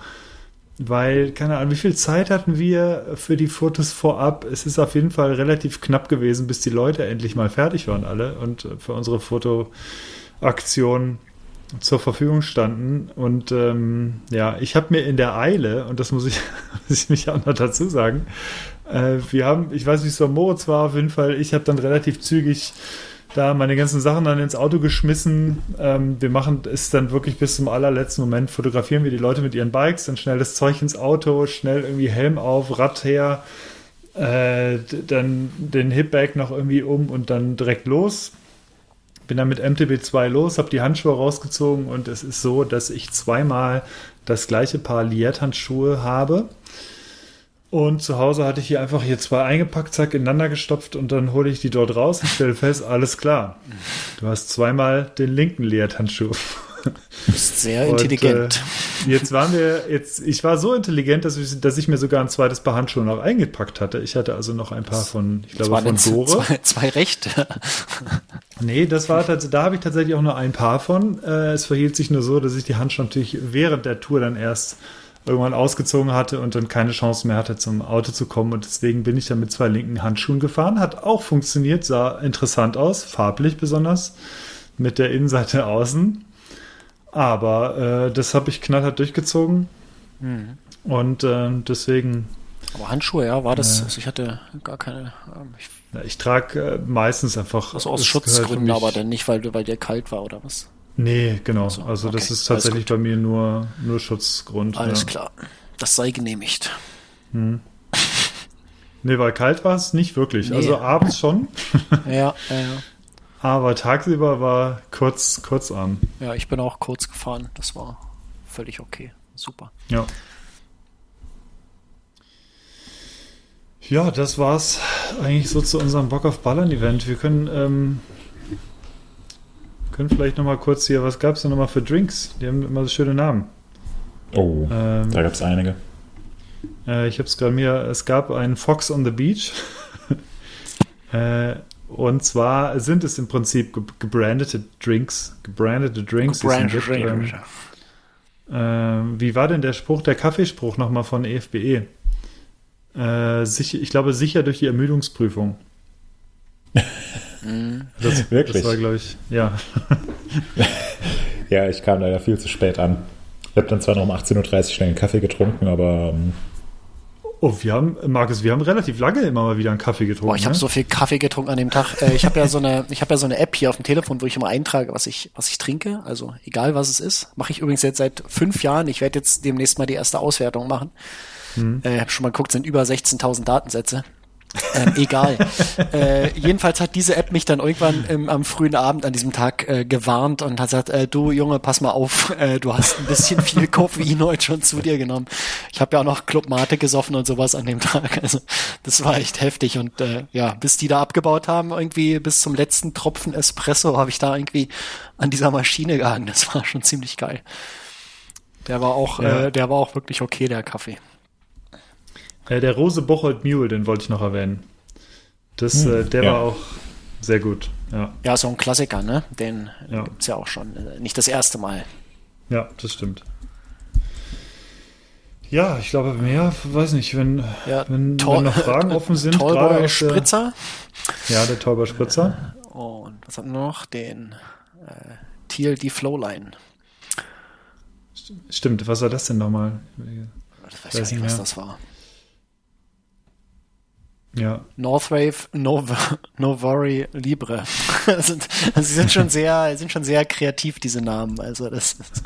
weil, keine Ahnung, wie viel Zeit hatten wir für die Fotos vorab? Es ist auf jeden Fall relativ knapp gewesen, bis die Leute endlich mal fertig waren, alle, und für unsere Fotoaktion zur Verfügung standen. Und ähm, ja, ich habe mir in der Eile, und das muss ich, [laughs] muss ich mich auch noch dazu sagen, äh, wir haben, ich weiß nicht, so Moritz war auf jeden Fall, ich habe dann relativ zügig da meine ganzen Sachen dann ins Auto geschmissen. Ähm, wir machen es dann wirklich bis zum allerletzten Moment, fotografieren wir die Leute mit ihren Bikes, dann schnell das Zeug ins Auto, schnell irgendwie Helm auf, Rad her, äh, dann den Hipbag noch irgendwie um und dann direkt los. Bin dann mit MTB2 los, habe die Handschuhe rausgezogen und es ist so, dass ich zweimal das gleiche Paar Liert-Handschuhe habe und zu Hause hatte ich hier einfach hier zwei eingepackt, zack, ineinander gestopft und dann hole ich die dort raus und stelle fest, alles klar. Du hast zweimal den linken Leerhandschuh. Du bist sehr und, intelligent. Äh, jetzt waren wir, jetzt, ich war so intelligent, dass ich, dass ich mir sogar ein zweites Paar Handschuhe noch eingepackt hatte. Ich hatte also noch ein paar von, ich glaube, von Dore. [laughs] Zwei, zwei rechte. nee, das war tatsächlich, da habe ich tatsächlich auch nur ein paar von. Äh, es verhielt sich nur so, dass ich die Handschuhe natürlich während der Tour dann erst irgendwann ausgezogen hatte und dann keine Chance mehr hatte, zum Auto zu kommen. Und deswegen bin ich dann mit zwei linken Handschuhen gefahren. Hat auch funktioniert, sah interessant aus, farblich besonders, mit der Innenseite außen. Aber äh, das habe ich knallhart durchgezogen. Mhm. Und äh, deswegen. Aber Handschuhe, ja, war das. Äh, also ich hatte gar keine. Ähm, ich, ich trage äh, meistens einfach. Also aus Schutzgründen, aber dann nicht, weil, weil der kalt war oder was? Nee, genau. Also, also okay. das ist tatsächlich bei mir nur, nur Schutzgrund. Alles ja. klar. Das sei genehmigt. Hm. Nee, weil kalt war es nicht wirklich. Nee. Also abends schon. ja, ja, ja. [laughs] Aber tagsüber war kurz, kurzarm. Ja, ich bin auch kurz gefahren. Das war völlig okay. Super. Ja. Ja, das war's eigentlich so zu unserem Bock auf Ballern-Event. Wir können ähm, können vielleicht noch mal kurz hier, was gab es denn noch mal für Drinks? Die haben immer so schöne Namen. Oh, ähm, da gab es einige. Äh, ich habe es gerade mir, es gab einen Fox on the Beach. [laughs] äh, und zwar sind es im Prinzip ge gebrandete Drinks, gebrandete Drinks. Gebrandete Drinks. Ähm, äh, wie war denn der Spruch, der Kaffeespruch nochmal von EFBE? Äh, sicher, ich glaube, sicher durch die Ermüdungsprüfung. Mhm. Das, Wirklich? Das war, glaube ich, ja. [laughs] ja, ich kam leider viel zu spät an. Ich habe dann zwar noch um 18.30 Uhr schnell einen Kaffee getrunken, aber. Ähm, oh, wir haben, Markus, wir haben relativ lange immer mal wieder einen Kaffee getrunken. Boah, ich habe ne? so viel Kaffee getrunken an dem Tag. Äh, ich habe ja so eine, [laughs] ich habe ja so eine App hier auf dem Telefon, wo ich immer eintrage, was ich, was ich trinke. Also egal was es ist, mache ich übrigens jetzt seit fünf Jahren. Ich werde jetzt demnächst mal die erste Auswertung machen. Hm. Äh, habe schon mal geguckt, sind über 16.000 Datensätze. Ähm, egal. äh, jedenfalls hat diese App mich dann irgendwann im, am frühen Abend an diesem Tag äh, gewarnt und hat gesagt, äh, du Junge, pass mal auf, [laughs] äh, du hast ein bisschen viel Koffein heute schon zu dir genommen. Ich habe ja auch noch Club Mate gesoffen und sowas an dem Tag. [laughs] Also das war echt heftig. Und äh, ja, bis die da abgebaut haben, irgendwie bis zum letzten Tropfen Espresso, habe ich da irgendwie an dieser Maschine gehangen. Das war schon ziemlich geil. Der war auch, ja. äh, der war auch wirklich okay, der Kaffee. Äh, der Rose Bocholt Mule, den wollte ich noch erwähnen. Das, Hm, äh, der ja. war auch sehr gut. Ja, Ja, so ein Klassiker, ne? Den Ja. gibt's ja auch schon. äh, Nicht das erste Mal. ja, das stimmt. Ja, ich glaube mehr, weiß nicht, wenn, Ja, wenn, Tor- wenn noch Fragen offen sind. der- Spritzer. Ja, der Tallboy Spritzer. Und was hatten wir noch? Den äh, TLD Flowline. Stimmt, was war das denn nochmal? Das weiß Weiß ich nicht nicht, was mehr. das war. Ja, Northrave No, [laughs] no Worry Libre. [laughs] Also sie sind schon sehr, sind schon sehr kreativ, diese Namen. Also das ist,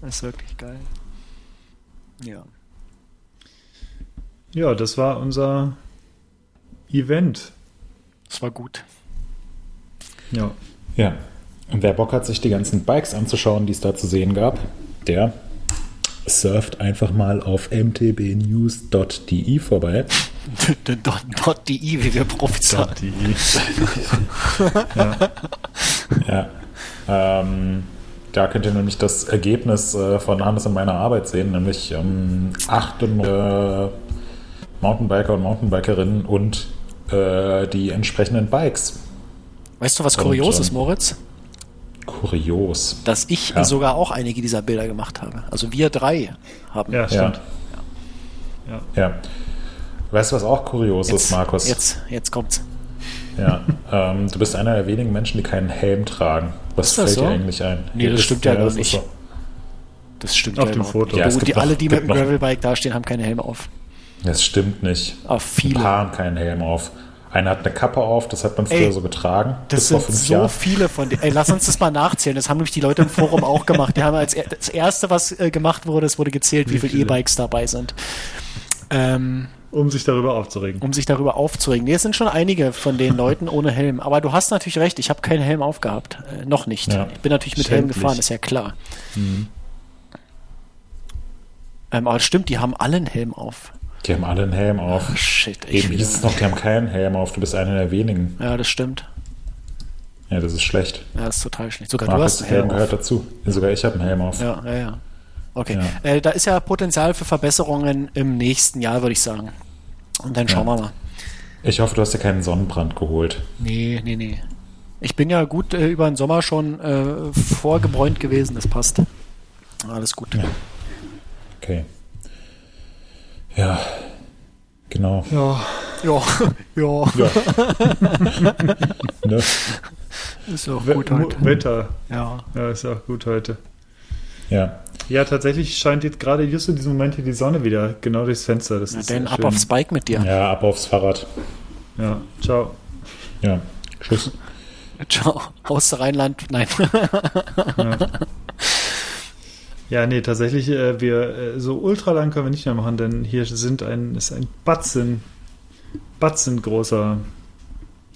das ist wirklich geil. Ja. ja, das war unser Event. Das war gut. Ja, Ja. Und wer Bock hat, sich die ganzen Bikes anzuschauen, die es da zu sehen gab, der surft einfach mal auf mtbnews.de vorbei. [laughs] .de, wie wir Profis sagen. die. Ja. Ähm, da könnt ihr nämlich das Ergebnis äh, von Hannes und meiner Arbeit sehen, nämlich ähm, acht äh, Mountainbiker und Mountainbikerinnen und äh, die entsprechenden Bikes. Weißt du, was Und, kurios ähm, Moritz? Kurios. Dass ich Ja. sogar auch einige dieser Bilder gemacht habe. Also wir drei haben. Ja, stimmt. Ja. Weißt du, was auch kurios jetzt, ist, Markus? Jetzt, jetzt kommt's. Ja. Ähm, du bist einer der wenigen Menschen, die keinen Helm tragen. Was Ist das fällt so? dir eigentlich ein? Nee, das stimmt ja gar das ist nicht. so. Das stimmt Auf ja dem Foto. Ja, die, noch- alle, die mit dem Gravelbike dastehen, haben keine Helme auf. Das stimmt nicht. Aber Ein viele. paar haben keinen Helm auf. Einer hat eine Kappe auf, das hat man früher Ey, so getragen. Das sind fünf so Jahren. viele von denen. Ey, lass uns das mal nachzählen. Das haben nämlich die Leute im Forum auch gemacht. Die haben als er- das erste, was äh, gemacht wurde, es wurde gezählt, wie, Wie viele? E-Bikes dabei sind. Ähm, Um sich darüber aufzuregen. um sich darüber aufzuregen. Nee, es sind schon einige von den Leuten ohne Helm. Aber du hast natürlich recht, ich habe keinen Helm aufgehabt. Äh, noch nicht. Ja. Ich bin natürlich mit Helm gefahren, ist ja klar. Ähm, aber stimmt, die haben alle einen Helm auf. Die haben alle einen Helm auf. Shit, ich Eben hieß es noch, die haben keinen Helm auf. Du bist einer der wenigen. Ja, das stimmt. Ja, das ist schlecht. Ja, das ist total schlecht. Sogar du Markus, hast einen Helm Helm gehört dazu. Sogar ich habe einen Helm auf. Ja, ja, ja. Okay. Ja. Äh, da ist ja Potenzial für Verbesserungen im nächsten Jahr, würde ich sagen. Und dann schauen Ja. wir mal. Ich hoffe, du hast dir keinen Sonnenbrand geholt. Nee, nee, nee. Ich bin ja gut äh, über den Sommer schon äh, vorgebräunt gewesen, das passt. Alles gut. Ja. Okay. Ja, genau. Ja, Ja, [laughs] ja, Ja. [laughs] ne? ist auch We gut heute. Wetter. Ja. Ja, ist auch gut heute. ja. Ja, tatsächlich scheint jetzt gerade just in diesem Moment hier die Sonne wieder genau durchs Fenster. Das Na, ist dann sehr ab schön. aufs Bike mit dir. Ja, ab aufs Fahrrad. Ja, ciao. Ja. Tschüss. [laughs] Ciao. Aus der Rheinland. Nein. Ja, nee, tatsächlich, äh, wir äh, so ultra lang können wir nicht mehr machen, denn hier sind ein, ist ein Batzen, Batzen großer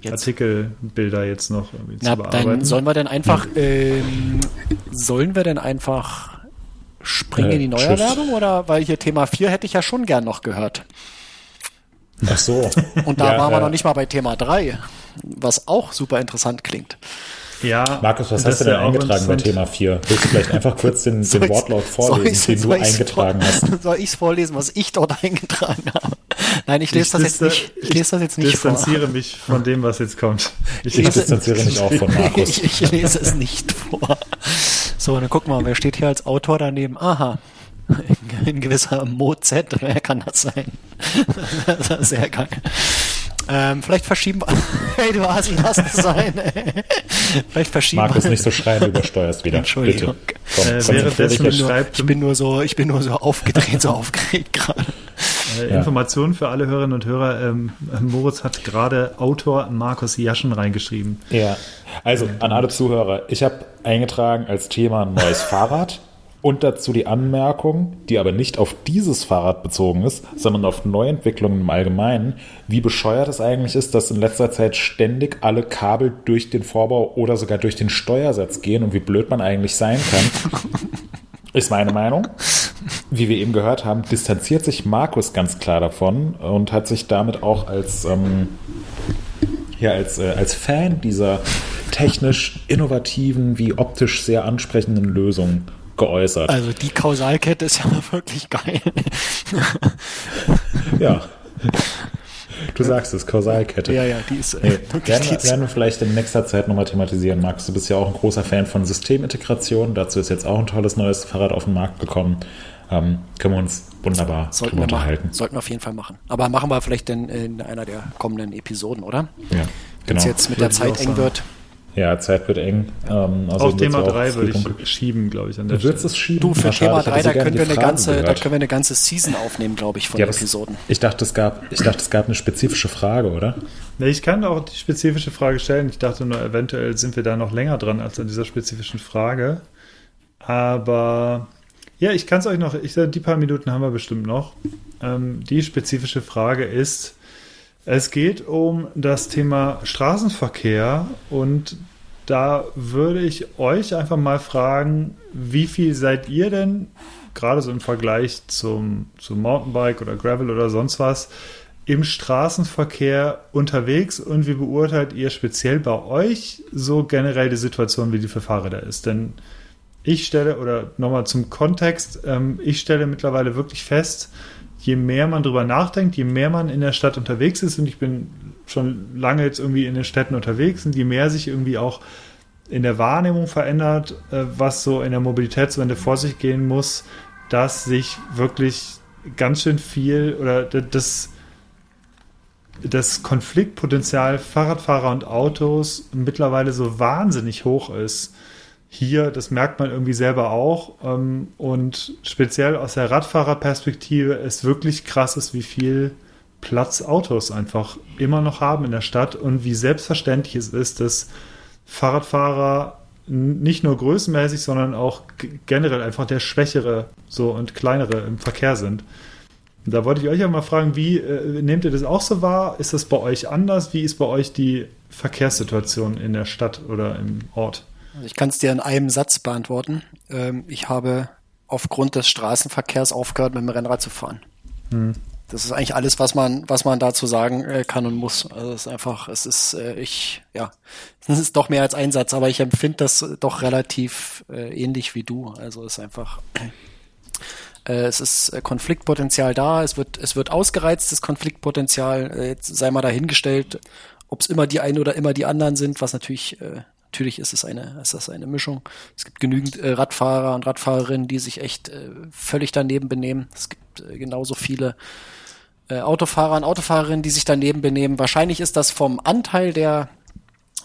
Jetzt. Artikelbilder jetzt noch irgendwie Na, zu bearbeiten. dann sollen wir denn einfach, ähm, sollen wir denn einfach springen Äh, in die tschüss. Neuerwerbung oder? Weil hier Thema 4 hätte ich ja schon gern noch gehört. Ach so. Und da Ja, waren wir äh, noch nicht mal bei Thema 3, was auch super interessant klingt. Ja, Markus, was hast du denn eingetragen bei. Thema 4? Willst du vielleicht einfach kurz den, den [laughs] Wortlaut vorlesen, ich's- den du eingetragen hast? Soll ich vorlesen, was ich dort [laughs] eingetragen habe? Nein, ich lese das jetzt nicht, ich lese das jetzt nicht vor. distanziere mich von dem, was jetzt kommt. Ich Ich lese- distanziere mich auch von [laughs] Markus. Ich, ich lese es nicht vor. So, dann gucken wir mal, wer steht hier als Autor daneben? Aha. Ein gewisser Mo Z, wer kann das sein? Das ist sehr geil. Ähm, vielleicht verschieben wir. [laughs] Hey, du Asi, lass es sein. ey. [laughs] Vielleicht verschieben Markus, wir. nicht so schreien, du übersteuerst wieder. Entschuldigung. Bitte. Komm, Äh, währenddessen schreibt Ich bin nur so, ich bin nur so aufgedreht, so aufgeregt gerade. äh, Ja. Informationen für alle Hörerinnen und Hörer. Ähm, Moritz hat gerade Autor Markus Jaschen reingeschrieben. Ja, also an alle Zuhörer, ich habe eingetragen als Thema ein neues Fahrrad und dazu die Anmerkung, die aber nicht auf dieses Fahrrad bezogen ist, sondern auf Neuentwicklungen im Allgemeinen, wie bescheuert es eigentlich ist, dass in letzter Zeit ständig alle Kabel durch den Vorbau oder sogar durch den Steuersatz gehen und wie blöd man eigentlich sein kann. [laughs] Ist meine Meinung. Wie wir eben gehört haben, distanziert sich Markus ganz klar davon und hat sich damit auch als ähm, ja, als, äh, als Fan dieser technisch innovativen, wie optisch sehr ansprechenden Lösung geäußert. Also die Kausalkette ist ja [laughs] wirklich geil. ja, Du sagst es, Kausalkette. Ja, ja, die ist äh, Nee, [laughs] wirklich werden, wir- die- werden wir vielleicht in nächster Zeit nochmal thematisieren. Max, du bist ja auch ein großer Fan von Systemintegration. Dazu ist jetzt auch ein tolles neues Fahrrad auf den Markt gekommen. Ähm, können wir uns wunderbar Sollten drüber wir machen. unterhalten. Sollten wir auf jeden Fall machen. Aber machen wir vielleicht in, in einer der kommenden Episoden, oder? Ja, Wenn genau. es jetzt mit Würde der Zeit eng wird. Ja, Zeit wird eng. Ähm, Auf außerdem Thema wird's ja auch 3 würde ich schieben, glaube ich, an der Du würdest Stelle. es schieben? Du, für Thema ich hätte 3, so da können, wir eine ganze, da können wir eine ganze Season aufnehmen, glaube ich, von Ja, Episoden. ich dachte, es gab, ich dachte, es gab eine spezifische Frage, oder? Nee, ich kann auch die spezifische Frage stellen. Ich dachte nur, eventuell sind wir da noch länger dran als an dieser spezifischen Frage. Aber ja, ich kann es euch noch, ich die paar Minuten haben wir bestimmt noch. Ähm, die spezifische Frage ist, es geht um das Thema Straßenverkehr und da würde ich euch einfach mal fragen, wie viel seid ihr denn, gerade so im Vergleich zum, zum Mountainbike oder Gravel oder sonst was, im Straßenverkehr unterwegs und wie beurteilt ihr speziell bei euch so generell die Situation, wie die für Fahrräder ist? Denn ich stelle, oder nochmal zum Kontext, ähm, ich stelle mittlerweile wirklich fest, je mehr man drüber nachdenkt, je mehr man in der Stadt unterwegs ist, und ich bin schon lange jetzt irgendwie in den Städten unterwegs, und je mehr sich irgendwie auch in der Wahrnehmung verändert, äh, was so in der Mobilitätswende vor sich gehen muss, dass sich wirklich ganz schön viel oder das, das Konfliktpotenzial Fahrradfahrer und Autos mittlerweile so wahnsinnig hoch ist. Hier, das merkt man irgendwie selber auch. ähm, Und speziell aus der Radfahrerperspektive es wirklich krass ist, wie viel Platz Autos einfach immer noch haben in der Stadt und wie selbstverständlich es ist, dass Fahrradfahrer nicht nur größenmäßig, sondern auch generell einfach der Schwächere so und kleinere im Verkehr sind. Da wollte ich euch ja mal fragen, wie äh, nehmt ihr das auch so wahr? Ist das bei euch anders? Wie ist bei euch die Verkehrssituation in der Stadt oder im Ort? Also ich kann es dir in einem Satz beantworten. Ähm, ich habe aufgrund des Straßenverkehrs aufgehört, mit dem Rennrad zu fahren. Das ist eigentlich alles, was man, was man dazu sagen äh, kann und muss. Also es ist einfach, es ist, äh, ich, ja, [laughs] es ist doch mehr als ein Satz, aber ich empfinde das doch relativ äh, ähnlich wie du. Also es ist einfach, [clears throat] es ist Konfliktpotenzial da, es wird, es wird ausgereizt, das Konfliktpotenzial, jetzt sei mal dahingestellt, ob es immer die einen oder immer die anderen sind, was natürlich, äh, natürlich ist es eine, ist das eine Mischung. Es gibt genügend äh, Radfahrer und Radfahrerinnen, die sich echt äh, völlig daneben benehmen. Es gibt äh, genauso viele äh, Autofahrer und Autofahrerinnen, die sich daneben benehmen. Wahrscheinlich ist das vom Anteil der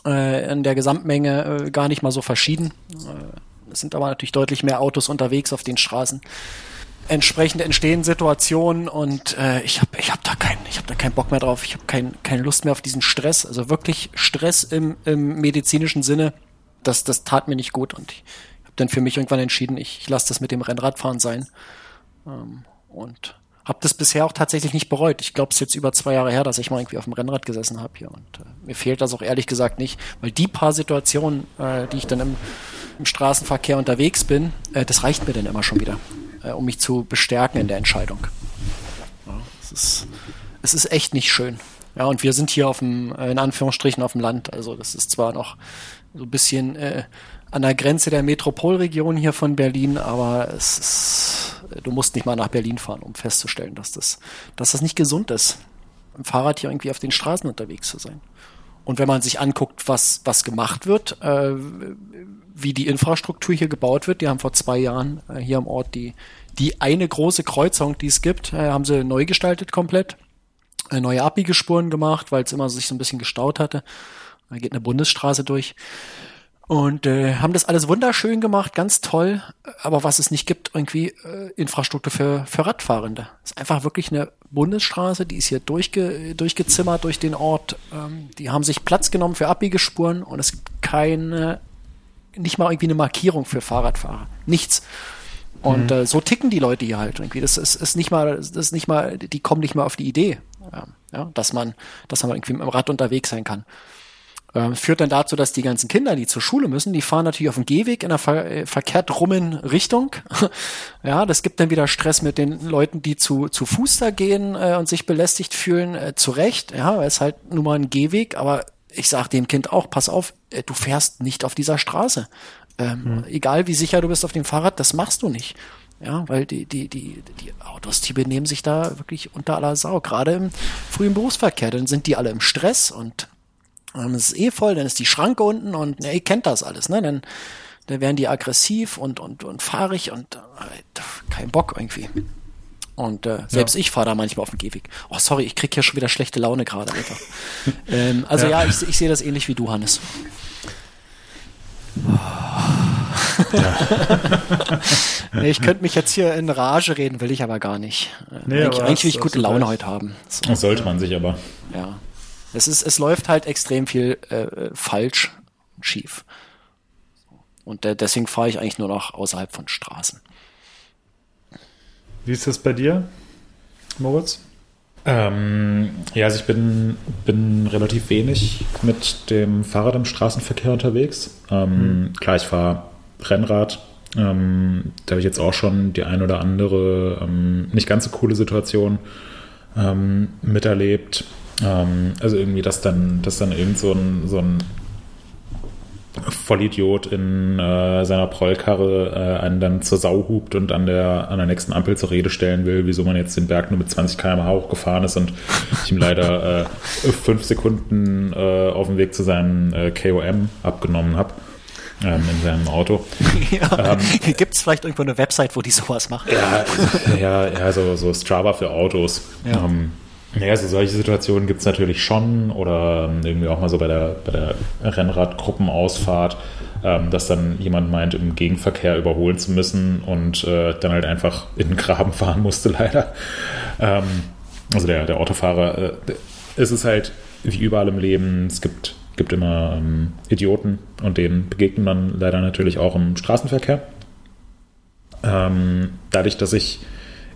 äh, in der Gesamtmenge äh, gar nicht mal so verschieden. Äh, es sind aber natürlich deutlich mehr Autos unterwegs auf den Straßen. Entsprechend entstehen Situationen und äh, ich habe ich hab da keinen ich habe da keinen Bock mehr drauf. Ich habe kein, keine Lust mehr auf diesen Stress. Also wirklich Stress im, im medizinischen Sinne. Das, das tat mir nicht gut und ich habe dann für mich irgendwann entschieden, ich, ich lasse das mit dem Rennradfahren sein. Ähm, und habe das bisher auch tatsächlich nicht bereut. Ich glaube, es ist jetzt über zwei Jahre her, dass ich mal irgendwie auf dem Rennrad gesessen habe hier. Und äh, mir fehlt das auch ehrlich gesagt nicht, weil die paar Situationen, äh, die ich dann im, im Straßenverkehr unterwegs bin, äh, das reicht mir dann immer schon wieder, äh, um mich zu bestärken in der Entscheidung. Ja, es, ist, es ist echt nicht schön. Ja, und wir sind hier auf dem, äh, in Anführungsstrichen auf dem Land. Also das ist zwar noch so ein bisschen äh, an der Grenze der Metropolregion hier von Berlin, aber es ist, du musst nicht mal nach Berlin fahren, um festzustellen, dass das, dass das nicht gesund ist, im Fahrrad hier irgendwie auf den Straßen unterwegs zu sein. Und wenn man sich anguckt, was, was gemacht wird, äh, wie die Infrastruktur hier gebaut wird, die haben vor zwei Jahren äh, hier am Ort die, die eine große Kreuzung, die es gibt, äh, haben sie neu gestaltet komplett, äh, neue Abbiegespuren gemacht, weil es immer sich so ein bisschen gestaut hatte. Da geht eine Bundesstraße durch. Und äh, haben das alles wunderschön gemacht, ganz toll. Aber was es nicht gibt, irgendwie äh, Infrastruktur für, für Radfahrende. Es ist einfach wirklich eine Bundesstraße, die ist hier durchge, durchgezimmert durch den Ort. Ähm, die haben sich Platz genommen für Abbiegespuren und es gibt keine, nicht mal irgendwie eine Markierung für Fahrradfahrer. Nichts. Und äh, so ticken die Leute hier halt irgendwie. Das ist, ist nicht mal, das ist nicht mal, die kommen nicht mal auf die Idee, ja, ja, dass man, dass man irgendwie mit dem Rad unterwegs sein kann. Ähm, führt dann dazu, dass die ganzen Kinder, die zur Schule müssen, die fahren natürlich auf dem Gehweg in einer ver äh, verkehrt rummen Richtung. [laughs] ja, das gibt dann wieder Stress mit den Leuten, die zu, zu Fuß da gehen äh, und sich belästigt fühlen, äh, zu Recht. Ja, weil es halt nun mal ein Gehweg, aber ich sag dem Kind auch, pass auf, äh, du fährst nicht auf dieser Straße. Ähm, Egal wie sicher du bist auf dem Fahrrad, das machst du nicht. Ja, weil die, die, die, die Autos, die benehmen sich da wirklich unter aller Sau, gerade im frühen Berufsverkehr. Dann sind die alle im Stress und ähm, es ist eh voll, dann ist die Schranke unten und ja, ihr kennt das alles, ne? Dann, dann werden die aggressiv und, und, und fahrig und äh, kein Bock irgendwie. Und äh, selbst ja. ich fahre da manchmal auf dem Gehweg. Oh, sorry, ich krieg hier schon wieder schlechte Laune gerade einfach. [laughs] ähm, also ja, ja ich, ich sehe das ähnlich wie du, Hannes. [laughs] nee, ich könnte mich jetzt hier in Rage reden, will ich aber gar nicht. Nee, eigentlich, eigentlich will ich gute Laune heute haben. So. Das sollte man sich aber. Ja. Es ist, es läuft halt extrem viel äh, falsch und schief. Und äh, deswegen fahre ich eigentlich nur noch außerhalb von Straßen. Wie ist das bei dir, Moritz? Ähm, ja, also ich bin, bin relativ wenig mit dem Fahrrad im Straßenverkehr unterwegs. Ähm, mhm. Klar, ich fahre Rennrad. Ähm, da habe ich jetzt auch schon die ein oder andere ähm, nicht ganz so coole Situation ähm, miterlebt. Ähm, also irgendwie, dass dann, dass dann irgend so ein, so ein Vollidiot in äh, seiner Prollkarre äh, einen dann zur Sau hupt und an der, an der nächsten Ampel zur Rede stellen will, wieso man jetzt den Berg nur mit 20 km/h hochgefahren ist und ich [laughs] ihm leider äh, fünf Sekunden äh, auf dem Weg zu seinem äh, KOM abgenommen habe. Ähm, in seinem Auto. [laughs] Ja, ähm, Gibt es vielleicht irgendwo eine Website, wo die sowas machen? Ja, ja, ja so, so Strava für Autos. Ja. Ähm, naja, also solche Situationen gibt es natürlich schon oder ähm, irgendwie auch mal so bei der, bei der Rennradgruppenausfahrt, ähm, dass dann jemand meint, im Gegenverkehr überholen zu müssen und äh, dann halt einfach in den Graben fahren musste, [laughs] leider. Ähm, also der, der Autofahrer, äh, es ist halt wie überall im Leben, es gibt, gibt immer ähm, Idioten und denen begegnet man leider natürlich auch im Straßenverkehr. Ähm, dadurch, dass ich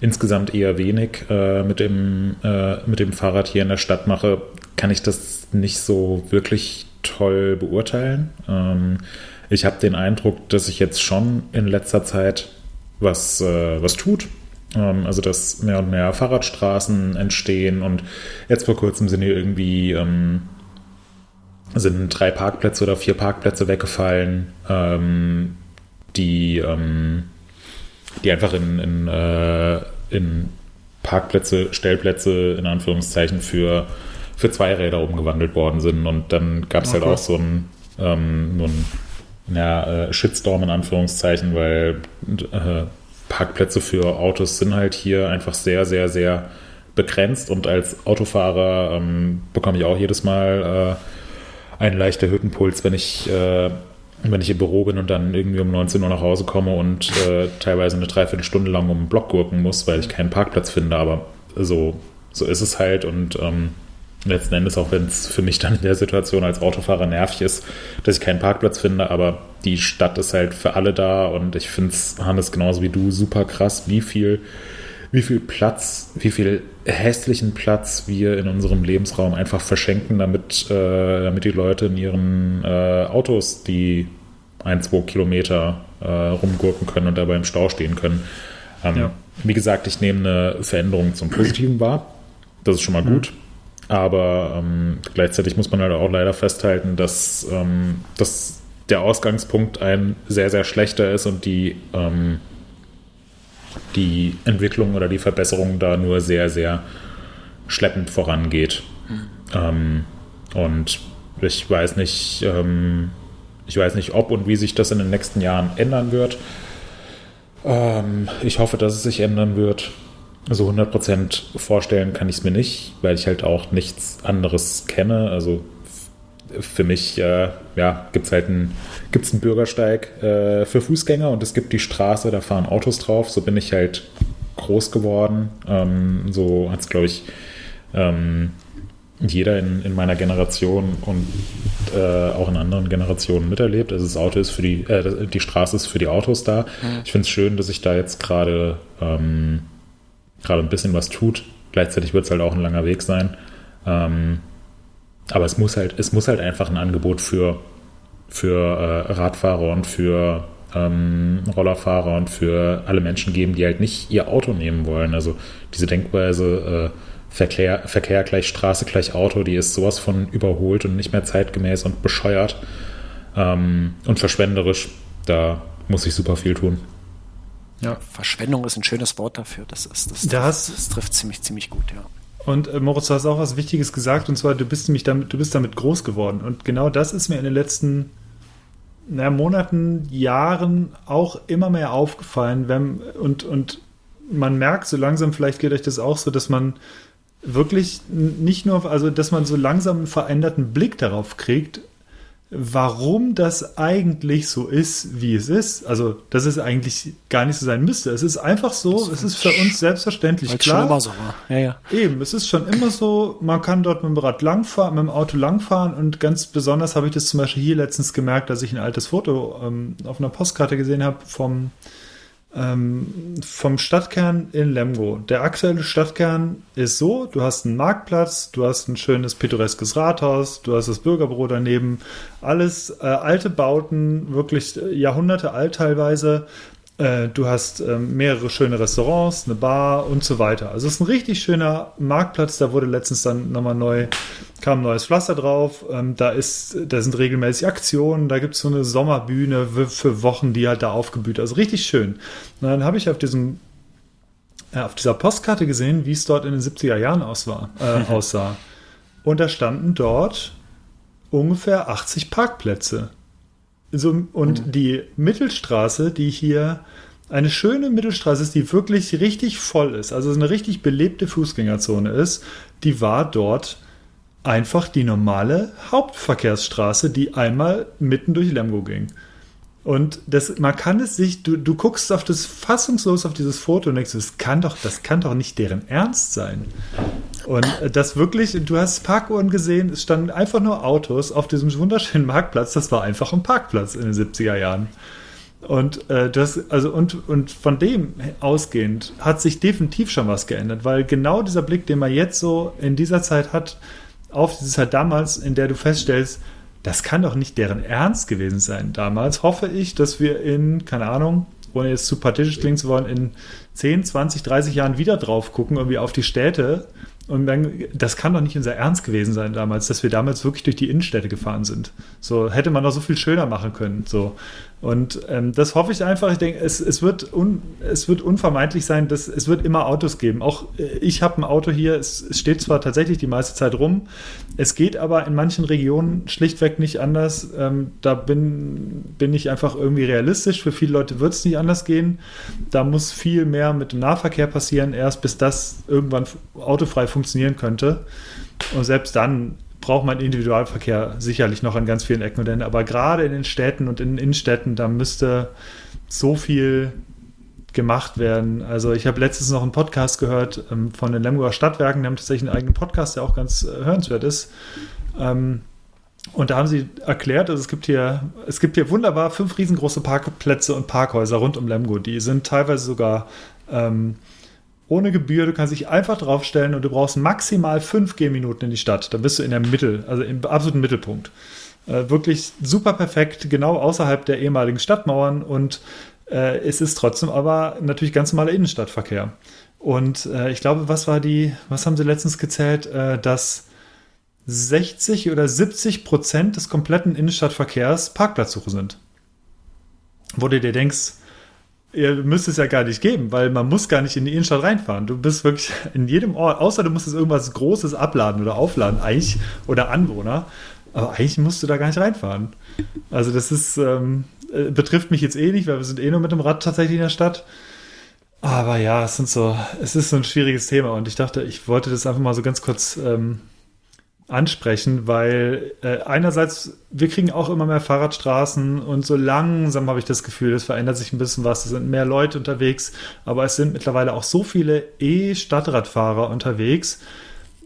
insgesamt eher wenig äh, mit, dem, äh, mit dem Fahrrad hier in der Stadt mache, kann ich das nicht so wirklich toll beurteilen. Ähm, ich habe den Eindruck, dass sich jetzt schon in letzter Zeit was, äh, was tut. Ähm, also, dass mehr und mehr Fahrradstraßen entstehen und jetzt vor kurzem sind hier irgendwie ähm, sind drei Parkplätze oder vier Parkplätze weggefallen, ähm, die ähm, die einfach in, in, äh, in Parkplätze, Stellplätze in Anführungszeichen für, für Zweiräder umgewandelt worden sind. Und dann gab es halt auch so ein, ähm, so ein ja, äh, Shitstorm in Anführungszeichen, weil äh, Parkplätze für Autos sind halt hier einfach sehr, sehr, sehr begrenzt und als Autofahrer ähm, bekomme ich auch jedes Mal äh, einen leichten Hüttenpuls, wenn ich äh, wenn ich im Büro bin und dann irgendwie um 19 Uhr nach Hause komme und äh, teilweise eine Dreiviertelstunde lang um den Block gurken muss, weil ich keinen Parkplatz finde. Aber so, so ist es halt und ähm, letzten Endes, auch wenn es für mich dann in der Situation als Autofahrer nervig ist, dass ich keinen Parkplatz finde, aber die Stadt ist halt für alle da und ich finde es, Hannes, genauso wie du, super krass, wie viel wie viel Platz, wie viel hässlichen Platz wir in unserem Lebensraum einfach verschenken, damit, äh, damit die Leute in ihren äh, Autos die ein, zwei Kilometer äh, rumgurken können und dabei im Stau stehen können. Ähm, ja. Wie gesagt, ich nehme eine Veränderung zum Positiven wahr. Das ist schon mal mhm. gut. Aber ähm, gleichzeitig muss man halt auch leider festhalten, dass, ähm, dass der Ausgangspunkt ein sehr, sehr schlechter ist und die ähm, die Entwicklung oder die Verbesserung da nur sehr, sehr schleppend vorangeht. Mhm. Ähm, und ich weiß nicht, ähm, ich weiß nicht, ob und wie sich das in den nächsten Jahren ändern wird. Ähm, ich hoffe, dass es sich ändern wird. So 100% vorstellen kann ich es mir nicht, weil ich halt auch nichts anderes kenne. Also für mich äh, ja, gibt es halt einen, gibt's einen Bürgersteig äh, für Fußgänger und es gibt die Straße, da fahren Autos drauf. So bin ich halt groß geworden. Ähm, so hat es, glaube ich, ähm, jeder in, in meiner Generation und äh, auch in anderen Generationen miterlebt. Also das Auto ist für die, äh, die Straße ist für die Autos da. Mhm. Ich finde es schön, dass sich da jetzt gerade ähm, gerade ein bisschen was tut. Gleichzeitig wird es halt auch ein langer Weg sein. Ähm, aber es muss halt, es muss halt einfach ein Angebot für, für äh, Radfahrer und für ähm, Rollerfahrer und für alle Menschen geben, die halt nicht ihr Auto nehmen wollen. Also diese Denkweise, äh, Verkehr, Verkehr gleich Straße gleich Auto, die ist sowas von überholt und nicht mehr zeitgemäß und bescheuert ähm, und verschwenderisch. Da muss ich super viel tun. Ja. Verschwendung ist ein schönes Wort dafür. Das, ist, das, das, das trifft ziemlich, ziemlich gut, ja. Und äh, Moritz, du hast auch was Wichtiges gesagt, und zwar, du bist nämlich damit, du bist damit groß geworden. Und genau das ist mir in den letzten na, Monaten, Jahren auch immer mehr aufgefallen. Wenn, und, und man merkt so langsam, vielleicht geht euch das auch so, dass man wirklich nicht nur, also dass man so langsam einen veränderten Blick darauf kriegt, warum das eigentlich so ist, wie es ist. Also, dass es eigentlich gar nicht so sein müsste. Es ist einfach so, es ist für uns selbstverständlich Weil's klar. schon immer so war. Ja, ja. Eben, es ist schon immer so, man kann dort mit dem Rad langfahren, mit dem Auto langfahren und ganz besonders habe ich das zum Beispiel hier letztens gemerkt, dass ich ein altes Foto ähm, auf einer Postkarte gesehen habe vom ähm, vom Stadtkern in Lemgo. Der aktuelle Stadtkern ist so, du hast einen Marktplatz, du hast ein schönes pittoreskes Rathaus, du hast das Bürgerbüro daneben, alles äh, alte Bauten, wirklich äh, Jahrhunderte alt teilweise. Äh, du hast äh, mehrere schöne Restaurants, eine Bar und so weiter. Also es ist ein richtig schöner Marktplatz, da wurde letztens dann nochmal neu kam neues Pflaster drauf. Ähm, da ist, da sind regelmäßig Aktionen. Da gibt es so eine Sommerbühne für, für, Wochen, die halt da aufgebüht. Also richtig schön. Und dann habe ich auf diesem äh, auf dieser Postkarte gesehen, wie es dort in den 70er Jahren aus war, äh, [laughs] aussah. Und da standen dort ungefähr 80 Parkplätze. So, und mhm. die Mittelstraße, die hier eine schöne Mittelstraße ist, die wirklich richtig voll ist, also eine richtig belebte Fußgängerzone ist, die war dort einfach die normale Hauptverkehrsstraße, die einmal mitten durch Lemgo ging. Und das, man kann es sich, du, du guckst auf das fassungslos auf dieses Foto und denkst, das kann doch, das kann doch nicht deren Ernst sein. Und das wirklich, du hast Parkuhren gesehen, es standen einfach nur Autos auf diesem wunderschönen Marktplatz, das war einfach ein Parkplatz in den 70er Jahren. Und äh, das, also und, und von dem ausgehend hat sich definitiv schon was geändert, weil genau dieser Blick, den man jetzt so in dieser Zeit hat, auf diese Zeit damals, in der du feststellst, das kann doch nicht deren Ernst gewesen sein. Damals hoffe ich, dass wir in, keine Ahnung, ohne jetzt zu partitisch klingen zu wollen, in 10, 20, 30 Jahren wieder drauf gucken, irgendwie auf die Städte. Und dann, das kann doch nicht unser Ernst gewesen sein damals, dass wir damals wirklich durch die Innenstädte gefahren sind. So hätte man doch so viel schöner machen können. So. Und ähm, das hoffe ich einfach. Ich denke, es, es, wird un, es wird unvermeidlich sein, dass es wird immer Autos geben. Auch äh, ich habe ein Auto hier, es, es, steht zwar tatsächlich die meiste Zeit rum, es geht aber in manchen Regionen schlichtweg nicht anders. Ähm, da bin, bin ich einfach irgendwie realistisch. Für viele Leute wird es nicht anders gehen. Da muss viel mehr mit dem Nahverkehr passieren, erst bis das irgendwann autofrei funktionieren könnte. Und selbst dann braucht man Individualverkehr sicherlich noch an ganz vielen Ecken und Enden. Aber gerade in den Städten und in den Innenstädten, da müsste so viel gemacht werden. Also ich habe letztens noch einen Podcast gehört ähm, von den Lemgoer Stadtwerken, die haben tatsächlich einen eigenen Podcast, der auch ganz äh, hörenswert ist. Ähm, und da haben sie erklärt, also es gibt hier, es gibt hier wunderbar fünf riesengroße Parkplätze und Parkhäuser rund um Lemgo. Die sind teilweise sogar ähm, ohne Gebühr. Du kannst dich einfach draufstellen und du brauchst maximal fünf Gehminuten in die Stadt. Dann bist du in der Mittel, also im absoluten Mittelpunkt. Äh, wirklich super perfekt, genau außerhalb der ehemaligen Stadtmauern und äh, es ist trotzdem aber natürlich ganz normaler Innenstadtverkehr. Und äh, ich glaube, was war die, was haben sie letztens gezählt, äh, dass 60 oder 70 Prozent des kompletten Innenstadtverkehrs Parkplatzsuche sind. Wo du dir denkst, ihr müsst es ja gar nicht geben, weil man muss gar nicht in die Innenstadt reinfahren. Du bist wirklich in jedem Ort, außer du musstest irgendwas Großes abladen oder aufladen, eigentlich, oder Anwohner. Aber eigentlich musst du da gar nicht reinfahren. Also das ist, ähm, äh, betrifft mich jetzt eh nicht, weil wir sind eh nur mit dem Rad tatsächlich in der Stadt. Aber ja, es sind so, es ist so ein schwieriges Thema und ich dachte, ich wollte das einfach mal so ganz kurz ähm, ansprechen, weil äh, einerseits, wir kriegen auch immer mehr Fahrradstraßen und so langsam habe ich das Gefühl, es verändert sich ein bisschen was, es sind mehr Leute unterwegs, aber es sind mittlerweile auch so viele E-Stadtradfahrer unterwegs.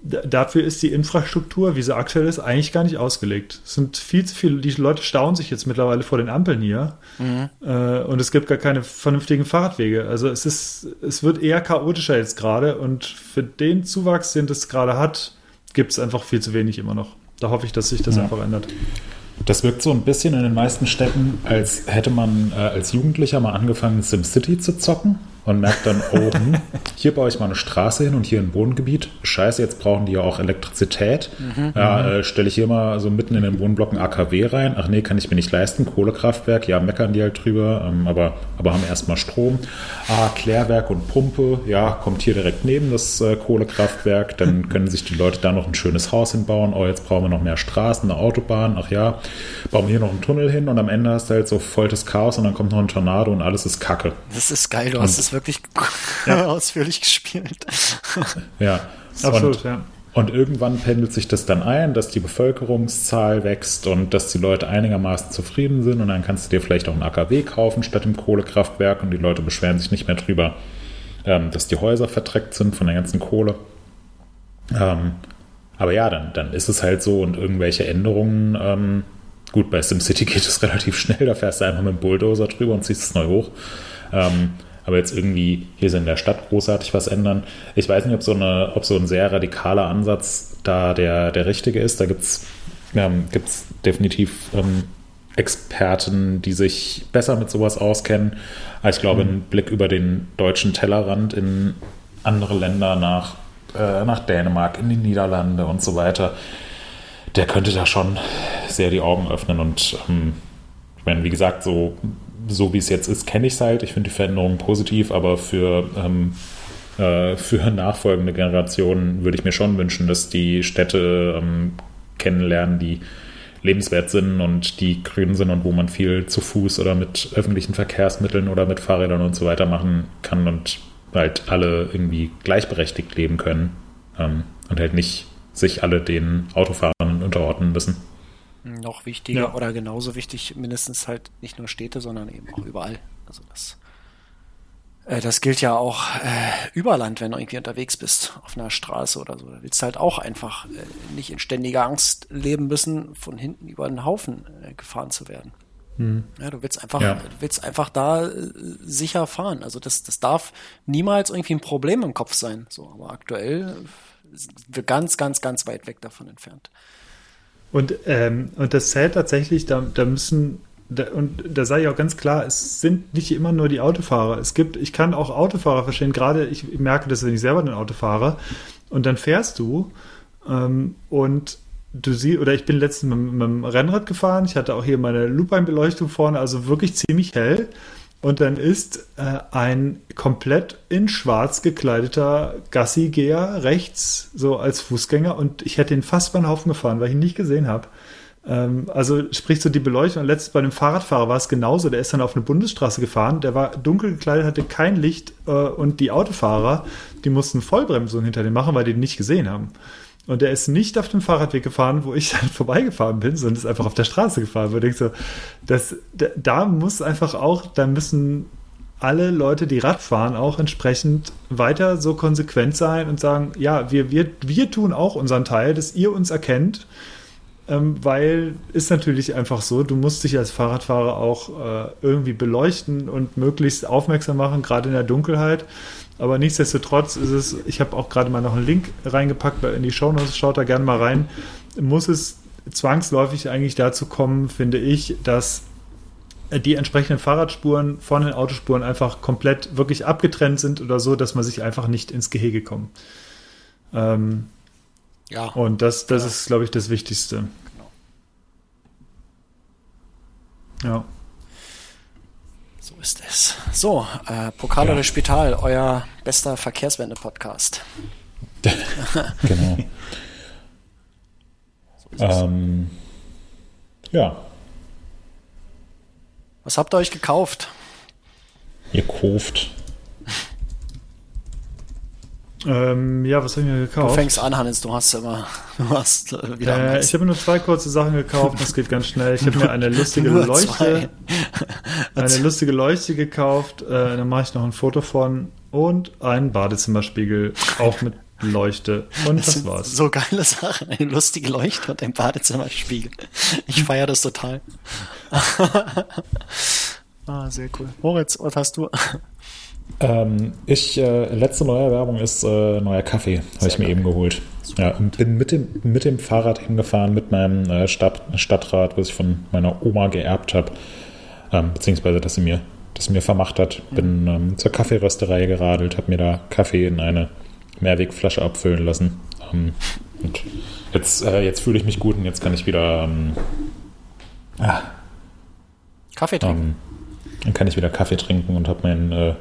D dafür ist die Infrastruktur, wie sie aktuell ist, eigentlich gar nicht ausgelegt. Es sind viel zu viele, die Leute staunen sich jetzt mittlerweile vor den Ampeln hier mhm. äh, und es gibt gar keine vernünftigen Fahrradwege. Also es ist, es wird eher chaotischer jetzt gerade und für den Zuwachs, den das gerade hat, gibt es einfach viel zu wenig immer noch. Da hoffe ich, dass sich das ja. einfach ändert. Das wirkt so ein bisschen in den meisten Städten, als hätte man äh, als Jugendlicher mal angefangen, SimCity zu zocken. Und merkt dann, oh, hm, hier baue ich mal eine Straße hin und hier ein Wohngebiet. Scheiße, jetzt brauchen die ja auch Elektrizität. Mhm. Ja, äh, stelle ich hier mal so mitten in den Wohnblocken AKW rein. Ach nee, kann ich mir nicht leisten. Kohlekraftwerk, ja, meckern die halt drüber, ähm, aber, aber haben erstmal Strom. Ah, Klärwerk und Pumpe, ja, kommt hier direkt neben das äh, Kohlekraftwerk. Dann [laughs] können sich die Leute da noch ein schönes Haus hinbauen. Oh, jetzt brauchen wir noch mehr Straßen, eine Autobahn. Ach ja, bauen wir hier noch einen Tunnel hin und am Ende hast du halt so voll das Chaos und dann kommt noch ein Tornado und alles ist Kacke. Das ist geil, du hast es wirklich [laughs] ja. [laughs] ausführlich gespielt. [laughs] ja, absolut, und, ja. Und irgendwann pendelt sich das dann ein, dass die Bevölkerungszahl wächst und dass die Leute einigermaßen zufrieden sind und dann kannst du dir vielleicht auch ein AKW kaufen statt dem Kohlekraftwerk und die Leute beschweren sich nicht mehr drüber, ähm, dass die Häuser verdreckt sind von der ganzen Kohle. Ähm, aber ja, dann, dann ist es halt so und irgendwelche Änderungen ähm, Gut, bei SimCity geht es relativ schnell, da fährst du einfach mit dem Bulldozer drüber und ziehst es neu hoch. Aber jetzt irgendwie hier in der Stadt großartig was ändern. Ich weiß nicht, ob so, eine, ob so ein sehr radikaler Ansatz da der, der richtige ist. Da gibt es ähm, gibt's definitiv ähm, Experten, die sich besser mit sowas auskennen. Aber ich glaube, mhm. ein Blick über den deutschen Tellerrand in andere Länder nach, äh, nach Dänemark, in die Niederlande und so weiter der könnte da schon sehr die Augen öffnen. Und ähm, ich meine, wie gesagt, so, so wie es jetzt ist, kenne ich es halt. Ich finde die Veränderung positiv, aber für, ähm, äh, für nachfolgende Generationen würde ich mir schon wünschen, dass die Städte ähm, kennenlernen, die lebenswert sind und die grün sind und wo man viel zu Fuß oder mit öffentlichen Verkehrsmitteln oder mit Fahrrädern und so weiter machen kann und halt alle irgendwie gleichberechtigt leben können ähm, und halt nicht sich alle den Autofahrern unterordnen müssen. Noch wichtiger ja. oder genauso wichtig, mindestens halt nicht nur Städte, sondern eben auch überall. Also das, äh, das gilt ja auch äh, über Land, wenn du irgendwie unterwegs bist, auf einer Straße oder so. Da willst du halt auch einfach äh, nicht in ständiger Angst leben müssen, von hinten über einen Haufen äh, gefahren zu werden. Hm. Ja, du willst einfach, ja. du willst einfach da äh, sicher fahren. Also das, das darf niemals irgendwie ein Problem im Kopf sein. So, aber aktuell sind wir ganz, ganz, ganz weit weg davon entfernt. Und, ähm, und das zählt tatsächlich, da, da müssen, da, und da sage ich auch ganz klar, es sind nicht immer nur die Autofahrer. Es gibt, ich kann auch Autofahrer verstehen, gerade ich merke das, wenn ich selber ein Auto fahre, und dann fährst du ähm, und du siehst, oder ich bin letztens mit, mit dem Rennrad gefahren, ich hatte auch hier meine Lupeinbeleuchtung vorne, also wirklich ziemlich hell. Und dann ist äh, ein komplett in schwarz gekleideter Gassi-Geher rechts, so als Fußgänger. Und ich hätte ihn fast beim Haufen gefahren, weil ich ihn nicht gesehen habe. Ähm, also sprich so die Beleuchtung. Und letztens bei einem Fahrradfahrer war es genauso. Der ist dann auf eine Bundesstraße gefahren. Der war dunkel gekleidet, hatte kein Licht. Äh, und die Autofahrer, die mussten Vollbremsung hinter dem machen, weil die ihn nicht gesehen haben. Und er ist nicht auf dem Fahrradweg gefahren, wo ich dann [laughs] vorbeigefahren bin, sondern ist einfach auf der Straße gefahren. Wo ich so, das, da muss einfach auch, da müssen alle Leute, die Rad fahren, auch entsprechend weiter so konsequent sein und sagen, ja, wir, wir, wir tun auch unseren Teil, dass ihr uns erkennt, ähm, weil ist natürlich einfach so, du musst dich als Fahrradfahrer auch äh, irgendwie beleuchten und möglichst aufmerksam machen, gerade in der Dunkelheit. Aber nichtsdestotrotz ist es, ich habe auch gerade mal noch einen Link reingepackt in die Show Notes, schaut da gerne mal rein, muss es zwangsläufig eigentlich dazu kommen, finde ich, dass die entsprechenden Fahrradspuren von den Autospuren einfach komplett wirklich abgetrennt sind oder so, dass man sich einfach nicht ins Gehege kommt. Ähm, ja. Und das, das ja. ist, glaube ich, das Wichtigste. Genau. Ja. So ist es. So, äh, Pokal ja. oder Spital, euer bester Verkehrswende-Podcast. [laughs] genau. [laughs] so ähm, ja. Was habt ihr euch gekauft? Ihr kauft. Ähm, ja, was habe ich mir gekauft? Du fängst an, Hannes, du hast immer, du hast äh, wieder. Äh, ich habe nur zwei kurze Sachen gekauft, das geht ganz schnell. Ich habe [laughs] mir eine lustige Leuchte, [laughs] eine lustige Leuchte gekauft. Äh, dann mache ich noch ein Foto von und einen Badezimmerspiegel, auch mit Leuchte. Und das, das war's. So geile Sache, eine lustige Leuchte und ein Badezimmerspiegel. Ich feiere das total. [laughs] ah, sehr cool. Moritz, was hast du? Ähm, ich, äh, letzte neue Werbung ist äh, neuer Kaffee, habe ich mir geil. eben geholt. Ja, und bin mit dem, mit dem Fahrrad hingefahren, mit meinem äh, Stadt, Stadtrat, was ich von meiner Oma geerbt habe. Ähm, beziehungsweise, dass sie mir das mir vermacht hat. Bin ähm, zur Kaffeerösterei geradelt, habe mir da Kaffee in eine Mehrwegflasche abfüllen lassen. Ähm, und jetzt, äh, jetzt fühle ich mich gut und jetzt kann ich wieder ähm, ah, Kaffee trinken. ähm, dann kann ich wieder Kaffee trinken und habe mein, äh,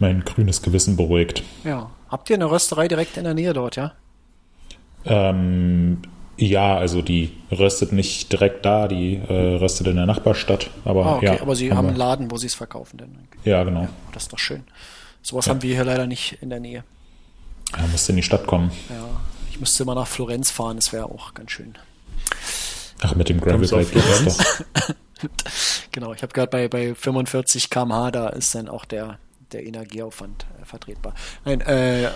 mein grünes Gewissen beruhigt. Ja. Habt ihr eine Rösterei direkt in der Nähe dort, ja? Ähm, ja, also die röstet nicht direkt da, die äh, röstet in der Nachbarstadt. Aber Ah, okay, ja, aber sie haben einen wir. Laden, wo sie es verkaufen. Denn. Ja, genau. Das ist doch schön. Sowas haben wir hier leider nicht in der Nähe. Ja, musste in die Stadt kommen. Ja, ich müsste mal nach Florenz fahren, das wäre auch ganz schön. Ach, mit dem Gravelbike geht das doch. [laughs] Genau, ich habe gerade bei, bei 45 km/h, da ist dann auch der, der Energieaufwand äh, vertretbar. Nein, äh, äh,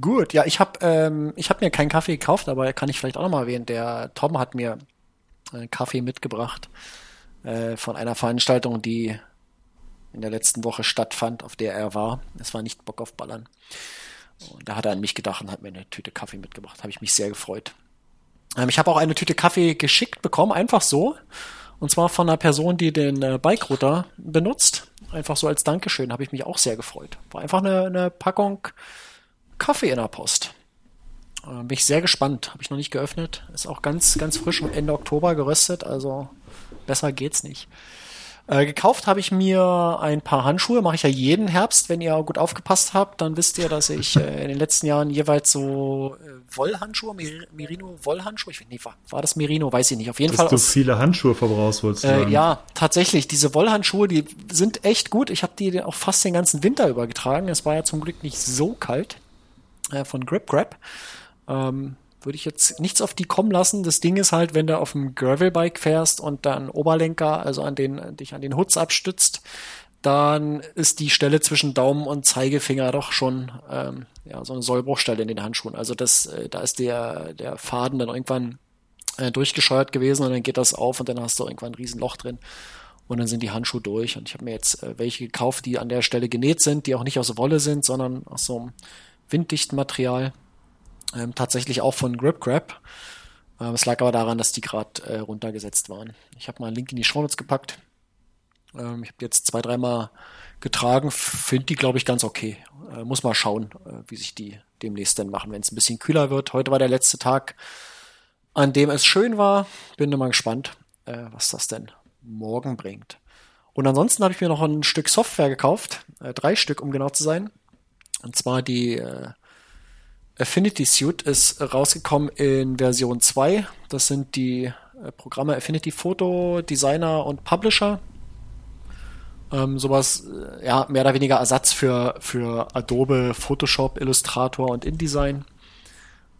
gut, ja, ich habe ähm, ich hab mir keinen Kaffee gekauft, aber kann ich vielleicht auch nochmal erwähnen. Der Tom hat mir einen Kaffee mitgebracht äh, von einer Veranstaltung, die in der letzten Woche stattfand, auf der er war. Es war nicht Bock auf Ballern. Und da hat er an mich gedacht und hat mir eine Tüte Kaffee mitgebracht. Habe ich mich sehr gefreut. Ähm, ich habe auch eine Tüte Kaffee geschickt bekommen, einfach so. Und zwar von einer Person, die den äh, Bike-Router benutzt. Einfach so als Dankeschön, habe ich mich auch sehr gefreut. War einfach eine, eine Packung Kaffee in der Post. Äh, bin ich sehr gespannt. Habe ich noch nicht geöffnet. Ist auch ganz, ganz frisch Ende Oktober geröstet. Also besser geht's nicht. Äh, gekauft habe ich mir ein paar Handschuhe, mache ich ja jeden Herbst. Wenn ihr gut aufgepasst habt, dann wisst ihr, dass ich äh, in den letzten Jahren jeweils so äh, Wollhandschuhe, Mer Merino Wollhandschuhe, ich weiß nicht, war, war das Merino, weiß ich nicht. Auf jeden Dass Fall du aus, viele Handschuhe verbrauchst, wolltest du äh, sagen. ja, tatsächlich. Diese Wollhandschuhe, die sind echt gut. Ich habe die auch fast den ganzen Winter über getragen. Es war ja zum Glück nicht so kalt äh, von Grip Grab. Ähm, würde ich jetzt nichts auf die kommen lassen. Das Ding ist halt, wenn du auf dem Gravelbike fährst und dann Oberlenker, also an den, dich an den Hoods abstützt, dann ist die Stelle zwischen Daumen und Zeigefinger doch schon ähm, ja, so eine Sollbruchstelle in den Handschuhen. Also das, äh, da ist der, der Faden dann irgendwann äh, durchgescheuert gewesen und dann geht das auf und dann hast du irgendwann ein Riesenloch drin und dann sind die Handschuhe durch und ich habe mir jetzt äh, welche gekauft, die an der Stelle genäht sind, die auch nicht aus Wolle sind, sondern aus so einem winddichten Material. Ähm, tatsächlich auch von Grip Grab. Ähm, es lag aber daran, dass die gerade äh, runtergesetzt waren. Ich habe mal einen Link in die Shownotes gepackt. Ähm, ich habe jetzt zwei, dreimal getragen, finde die, glaube ich, ganz okay. Äh, muss mal schauen, äh, wie sich die demnächst denn machen, wenn es ein bisschen kühler wird. Heute war der letzte Tag, an dem es schön war. Bin mal gespannt, äh, was das denn morgen bringt. Und ansonsten habe ich mir noch ein Stück Software gekauft, äh, drei Stück, um genau zu sein. Und zwar die äh, Affinity Suite ist rausgekommen in Version 2. Das sind die äh, Programme Affinity Photo, Designer und Publisher. Ähm, sowas, äh, ja, mehr oder weniger Ersatz für, für Adobe, Photoshop, Illustrator und InDesign.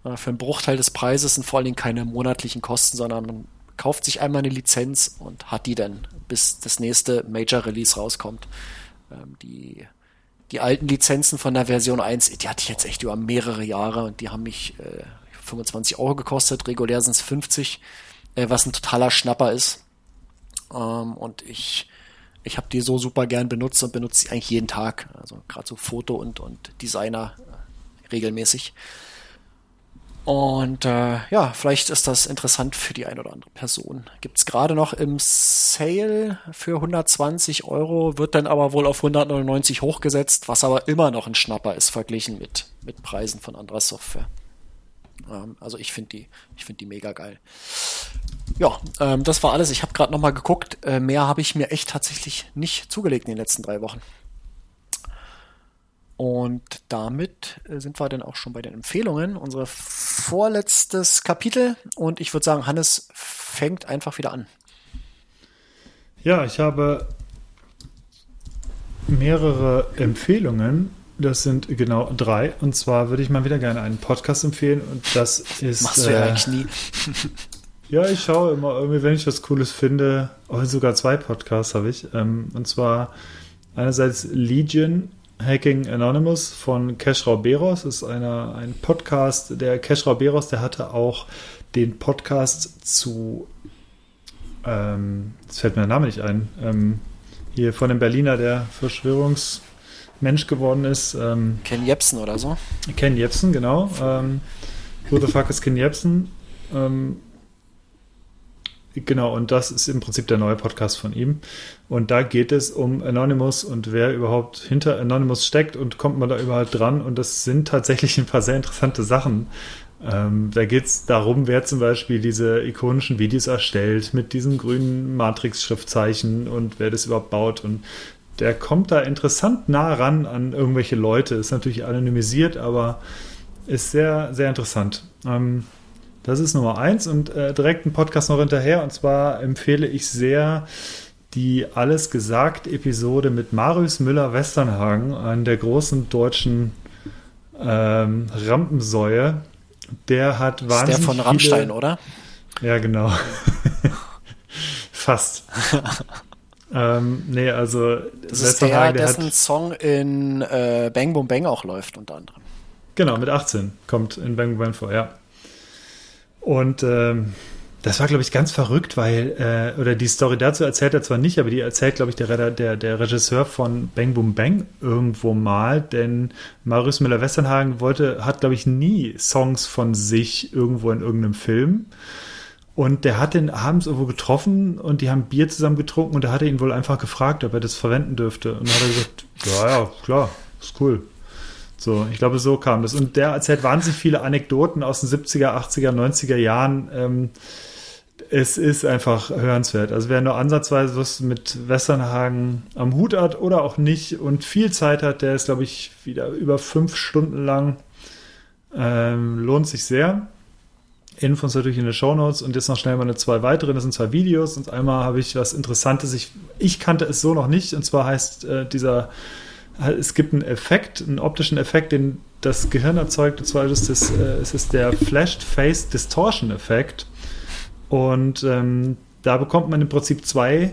Äh, für einen Bruchteil des Preises sind vor allen Dingen keine monatlichen Kosten, sondern man kauft sich einmal eine Lizenz und hat die dann, bis das nächste Major Release rauskommt. Ähm, die, die alten Lizenzen von der Version 1, die hatte ich jetzt echt über mehrere Jahre und die haben mich äh, 25 Euro gekostet, regulär sind es 50, äh, was ein totaler Schnapper ist. Ähm, und ich, ich habe die so super gern benutzt und benutze sie eigentlich jeden Tag. Also gerade so Foto und, und Designer äh, regelmäßig. Und äh, ja, vielleicht ist das interessant für die eine oder andere Person. Gibt's gerade noch im Sale für 120 Euro, wird dann aber wohl auf 199 hochgesetzt, was aber immer noch ein Schnapper ist verglichen mit, mit Preisen von anderer Software. Ähm, also ich finde die, ich finde die mega geil. Ja, ähm, das war alles. Ich habe gerade noch mal geguckt. Äh, mehr habe ich mir echt tatsächlich nicht zugelegt in den letzten drei Wochen. Und damit äh, sind wir dann auch schon bei den Empfehlungen. Unser vorletztes Kapitel. Und ich würde sagen, Hannes fängt einfach wieder an. Ja, ich habe mehrere Empfehlungen. Das sind genau drei. Und zwar würde ich mal wieder gerne einen Podcast empfehlen. Und das ist. Machst du ja äh, eigentlich nie. Ja, ich schaue immer irgendwie, wenn ich was Cooles finde. Oh, sogar zwei Podcasts habe ich. Ähm, und zwar einerseits Legion Hacking Anonymous von Keschrau Beros. Das ist einer, ein Podcast. Der Keschrau Beros, der hatte auch den Podcast zu. Ähm, jetzt fällt mir der Name nicht ein. Ähm, hier von dem Berliner, der Verschwörungsmensch geworden ist. Ähm, Ken Jebsen oder so. Ken Jebsen, genau. Ähm, Who the fuck is Ken Jebsen? Ähm, Genau, und das ist im Prinzip der neue Podcast von ihm. Und da geht es um Anonymous und wer überhaupt hinter Anonymous steckt und kommt man da überhaupt dran. Und das sind tatsächlich ein paar sehr interessante Sachen. Ähm, da geht es darum, wer zum Beispiel diese ikonischen Videos erstellt mit diesen grünen Matrix-Schriftzeichen und wer das überhaupt baut. Und der kommt da interessant nah ran an irgendwelche Leute. Ist natürlich anonymisiert, aber ist sehr, sehr interessant. Ähm, das ist Nummer eins und äh, direkt ein Podcast noch hinterher. Und zwar empfehle ich sehr die Alles gesagt Episode mit Marius Müller-Westernhagen, einem der großen deutschen ähm, Rampensäue. Der hat wahnsinnig. Ist der von Rammstein, oder? Ja, genau. [laughs] Fast. [laughs] ähm, nee, also. Das ist der, dessen hat, Song in äh, Bang Boom Bang auch läuft, unter anderem. Genau, mit 18 kommt in Bang Boom Bang vor, ja. Und ähm, das war, glaube ich, ganz verrückt, weil, äh, oder die Story dazu erzählt er zwar nicht, aber die erzählt, glaube ich, der, der, der Regisseur von Bang Boom Bang irgendwo mal, denn Marius Müller-Westernhagen wollte, hat, glaube ich, nie Songs von sich irgendwo in irgendeinem Film. Und der hat den abends irgendwo getroffen und die haben Bier zusammen getrunken und da hat er ihn wohl einfach gefragt, ob er das verwenden dürfte. Und dann hat er gesagt, ja, ja, klar, ist cool. So, ich glaube, so kam das. Und der erzählt wahnsinnig viele Anekdoten aus den 70er, 80er, 90er Jahren. Ähm, es ist einfach hörenswert. Also wer nur ansatzweise was mit Westernhagen am Hut hat oder auch nicht und viel Zeit hat, der ist, glaube ich, wieder über fünf Stunden lang. Ähm, lohnt sich sehr. Infos natürlich in den Show Notes und jetzt noch schnell meine zwei weitere. Das sind zwei Videos und einmal habe ich was Interessantes. Ich, ich kannte es so noch nicht und zwar heißt äh, dieser es gibt einen Effekt, einen optischen Effekt, den das Gehirn erzeugt, und zwar ist es, äh, es ist der Flashed Face Distortion Effekt. Und ähm, da bekommt man im Prinzip zwei,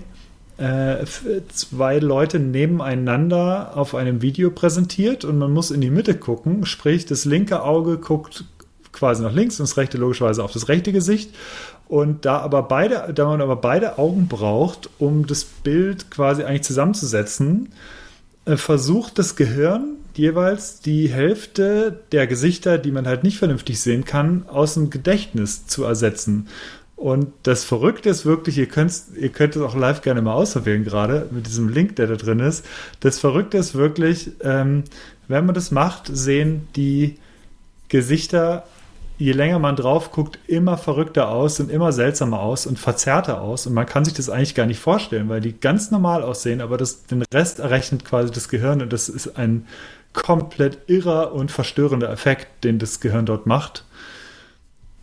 äh, zwei Leute nebeneinander auf einem Video präsentiert und man muss in die Mitte gucken, sprich das linke Auge guckt quasi nach links und das rechte logischerweise auf das rechte Gesicht. Und da aber beide, da man aber beide Augen braucht, um das Bild quasi eigentlich zusammenzusetzen, versucht das Gehirn jeweils die Hälfte der Gesichter, die man halt nicht vernünftig sehen kann, aus dem Gedächtnis zu ersetzen. Und das Verrückte ist wirklich, ihr könnt, ihr könnt es auch live gerne mal ausprobieren, gerade mit diesem Link, der da drin ist. Das Verrückte ist wirklich, ähm, wenn man das macht, sehen die Gesichter je länger man drauf guckt, immer verrückter aus und immer seltsamer aus und verzerrter aus. Und man kann sich das eigentlich gar nicht vorstellen, weil die ganz normal aussehen, aber das, den Rest errechnet quasi das Gehirn und das ist ein komplett irrer und verstörender Effekt, den das Gehirn dort macht.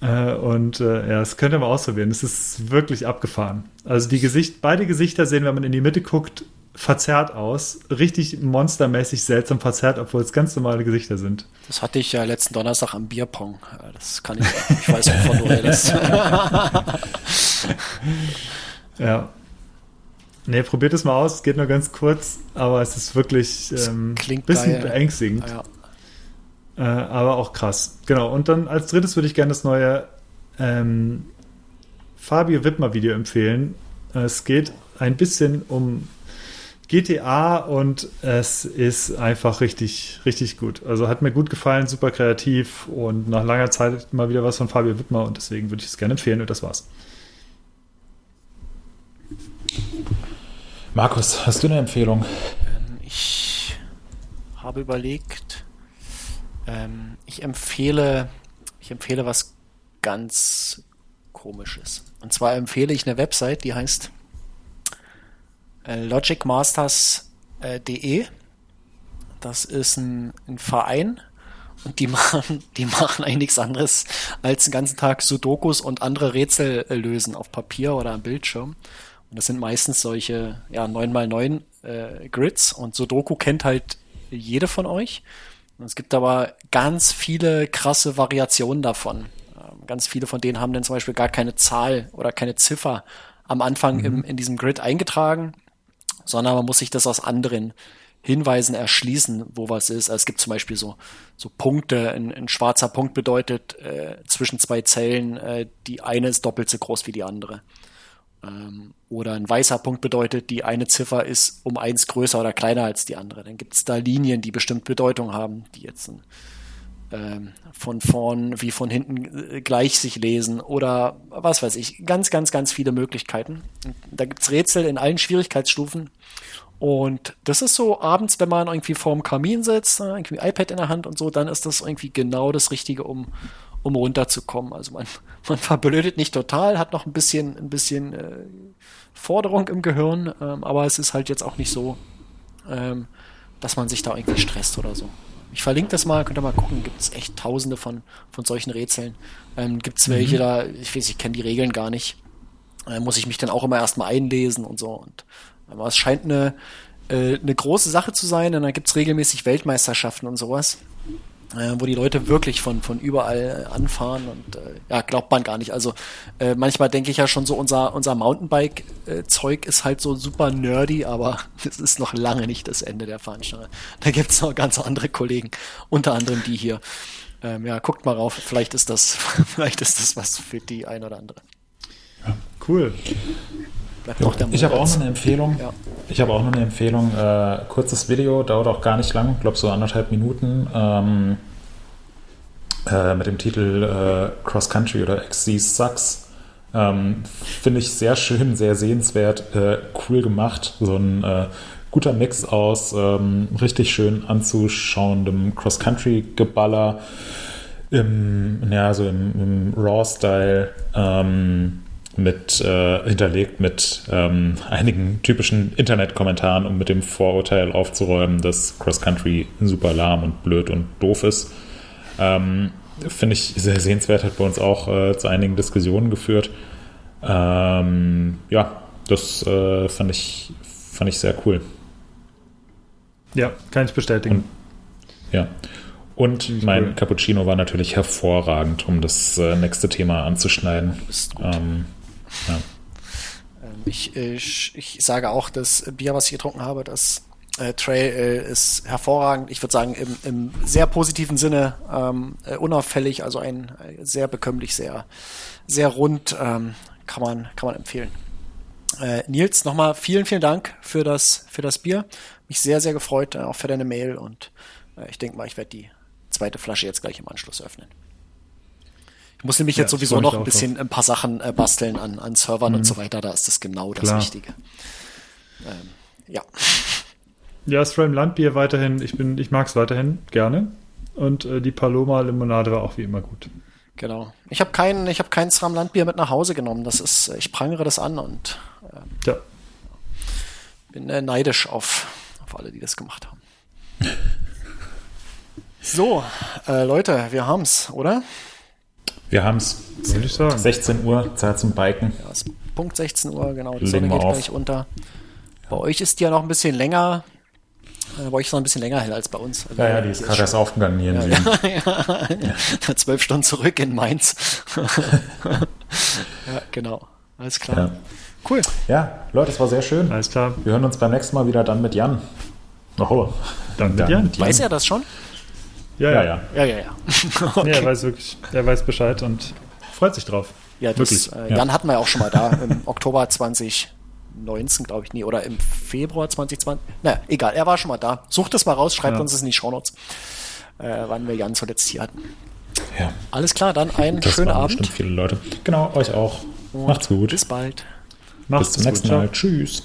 Äh, und äh, ja, das könnt ihr mal ausprobieren. Es ist wirklich abgefahren. Also die Gesicht, beide Gesichter sehen, wenn man in die Mitte guckt, verzerrt aus. Richtig monstermäßig seltsam verzerrt, obwohl es ganz normale Gesichter sind. Das hatte ich ja letzten Donnerstag am Bierpong. Das kann ich, ich weiß, wovon du redest. [laughs] ja. Nee, probiert es mal aus. Es geht nur ganz kurz, aber es ist wirklich ein ähm, bisschen geil. beängstigend. Ja. Äh, aber auch krass. Genau. Und dann als drittes würde ich gerne das neue ähm, Fabio Wittmer Video empfehlen. Es geht ein bisschen um GTA und es ist einfach richtig, richtig gut. Also hat mir gut gefallen, super kreativ und nach langer Zeit mal wieder was von Fabio Wittmer und deswegen würde ich es gerne empfehlen und das war's. Markus, hast du eine Empfehlung? Ähm, ich habe überlegt, ähm, ich empfehle, ich empfehle was ganz komisches. Und zwar empfehle ich eine Website, die heißt logicmasters.de. Das ist ein, ein Verein und die [laughs] machen, die machen eigentlich nichts anderes als den ganzen Tag Sudokus und andere Rätsel äh, lösen auf Papier oder am Bildschirm. Und das sind meistens solche ja, 9x9 äh, Grids und Sudoku kennt halt jede von euch. Und es gibt aber ganz viele krasse Variationen davon. Ähm, ganz viele von denen haben dann zum Beispiel gar keine Zahl oder keine Ziffer am Anfang mhm. im, in diesem Grid eingetragen, sondern man muss sich das aus anderen Hinweisen erschließen, wo was ist. Also es gibt zum Beispiel so, so Punkte. Ein, ein schwarzer Punkt bedeutet äh, zwischen zwei Zellen, äh, die eine ist doppelt so groß wie die andere. Ähm, oder ein weißer Punkt bedeutet, die eine Ziffer ist um eins größer oder kleiner als die andere. Dann gibt es da Linien, die bestimmt Bedeutung haben, die jetzt ein, von vorn wie von hinten äh, gleich sich lesen oder was weiß ich. Ganz, ganz, ganz viele Möglichkeiten. Da gibt's Rätsel in allen Schwierigkeitsstufen. Und das ist so abends, wenn man irgendwie vorm Kamin sitzt, ne, irgendwie iPad in der Hand und so, dann ist das irgendwie genau das Richtige, um, um runterzukommen. Also man, [laughs] man verblödet nicht total, hat noch ein bisschen, ein bisschen äh, Forderung im Gehirn, ähm, aber es ist halt jetzt auch nicht so, ähm, dass man sich da irgendwie stresst oder so. Ich verlinke das mal, könnt ihr mal gucken, gibt es echt tausende von, von solchen Rätseln. Ähm, gibt es welche mhm. da, ich weiß, ich kenne die Regeln gar nicht. Äh, muss ich mich dann auch immer erstmal einlesen und so. Und aber es scheint eine, äh, eine große Sache zu sein, und dann gibt's regelmäßig Weltmeisterschaften und sowas. Äh, wo die Leute wirklich von, von überall anfahren und äh, ja, glaubt man gar nicht. Also äh, manchmal denke ich ja schon so, unser, unser Mountainbike-Zeug ist halt so super nerdy, aber [laughs] es ist noch lange nicht das Ende der Veranstaltung. Da gibt's noch ganz andere Kollegen, unter anderem die hier. Ähm, ja, guckt mal rauf, vielleicht ist das, [laughs] vielleicht ist das was für die ein oder andere. Ja, cool. Ich habe auch noch eine Empfehlung. Ja. Ich habe auch noch eine Empfehlung. Äh, kurzes Video, dauert auch gar nicht lang, ich glaube so anderthalb Minuten. Ähm, äh, mit dem Titel äh, Cross Country oder XC Sucks. Ähm, Finde ich sehr schön, sehr sehenswert, äh, cool gemacht. So ein äh, guter Mix aus ähm, richtig schön anzuschauendem Cross-Country-Geballer im, ja, so im, im Raw-Style. Ähm, mit äh, hinterlegt mit ähm, einigen typischen Internetkommentaren, um mit dem Vorurteil aufzuräumen, dass Cross Country super lahm und blöd und doof ist. Ähm, Finde ich sehr sehenswert, hat bei uns auch äh, zu einigen Diskussionen geführt. Ähm, ja, das äh, fand, ich, fand ich sehr cool. Ja, kann ich bestätigen. Und, ja. Und mein. Cappuccino war natürlich hervorragend, um das äh, nächste Thema anzuschneiden. Ähm, ja. Ähm, ich, ich, ich sage auch, das Bier, was ich getrunken habe, das äh, Trail äh, ist hervorragend. Ich würde sagen, im, im sehr positiven Sinne ähm, äh, unauffällig, also ein äh, sehr bekömmlich, sehr, sehr rund, ähm, kann man, kann man empfehlen. Äh, Nils, nochmal vielen, vielen Dank für das, für das Bier. Mich sehr, sehr gefreut, äh, auch für deine Mail und äh, ich denke mal, ich werde die zweite Flasche jetzt gleich im Anschluss öffnen. Ich muss nämlich ja, jetzt sowieso noch ein bisschen drauf. ein paar Sachen äh, basteln an, an Servern mhm. und so weiter. Da ist das genau Klar. das Wichtige. Ähm, ja. [laughs] Ja, Stram Landbier weiterhin. Ich bin, ich mag es weiterhin gerne. Und äh, die Paloma Limonade war auch wie immer gut. Genau. Ich habe kein, ich habe kein SRAM Landbier mit nach Hause genommen. Das ist, ich prangere das an und äh, ja. bin äh, neidisch auf, auf alle, die das gemacht haben. so, äh, Leute, wir haben's, oder? Wir haben es. 16 Uhr, Zeit zum Biken. Ja, es ist Punkt 16 Uhr, genau. Die Legen Sonne geht gleich unter. Bei euch ist die ja noch ein bisschen länger. Äh, bei euch ist noch ein bisschen länger hell als bei uns. Also ja, ja, die ist gerade erst aufgegangen hier in Süden. [laughs] Ja, ja. Zwölf Stunden zurück in Mainz. [laughs] ja, genau. Alles klar. Ja. Cool. Ja, Leute, es war sehr schön. Alles klar. Wir hören uns beim nächsten Mal wieder dann mit Jan. Oh, dann mit, Jan. mit Jan. Weiß er das schon? Ja, ja, ja. Ja, ja, ja. [laughs] okay. nee, er weiß wirklich, er weiß Bescheid und freut sich drauf. Ja, das, wirklich. Äh, Jan ja. hatten wir ja auch schon mal da [laughs] im Oktober 2019, glaube ich, nee, oder im Februar 2020. Naja, egal, er war schon mal da. Sucht es mal raus, schreibt ja. uns es in die Shownotes, äh, wann wir Jan zuletzt hier hatten. Ja. Alles klar, dann einen das schönen Abend. Bestimmt viele Leute. Genau, euch auch. Und Macht's gut. Bis bald. Macht's bis zum nächsten Mal. Tschüss.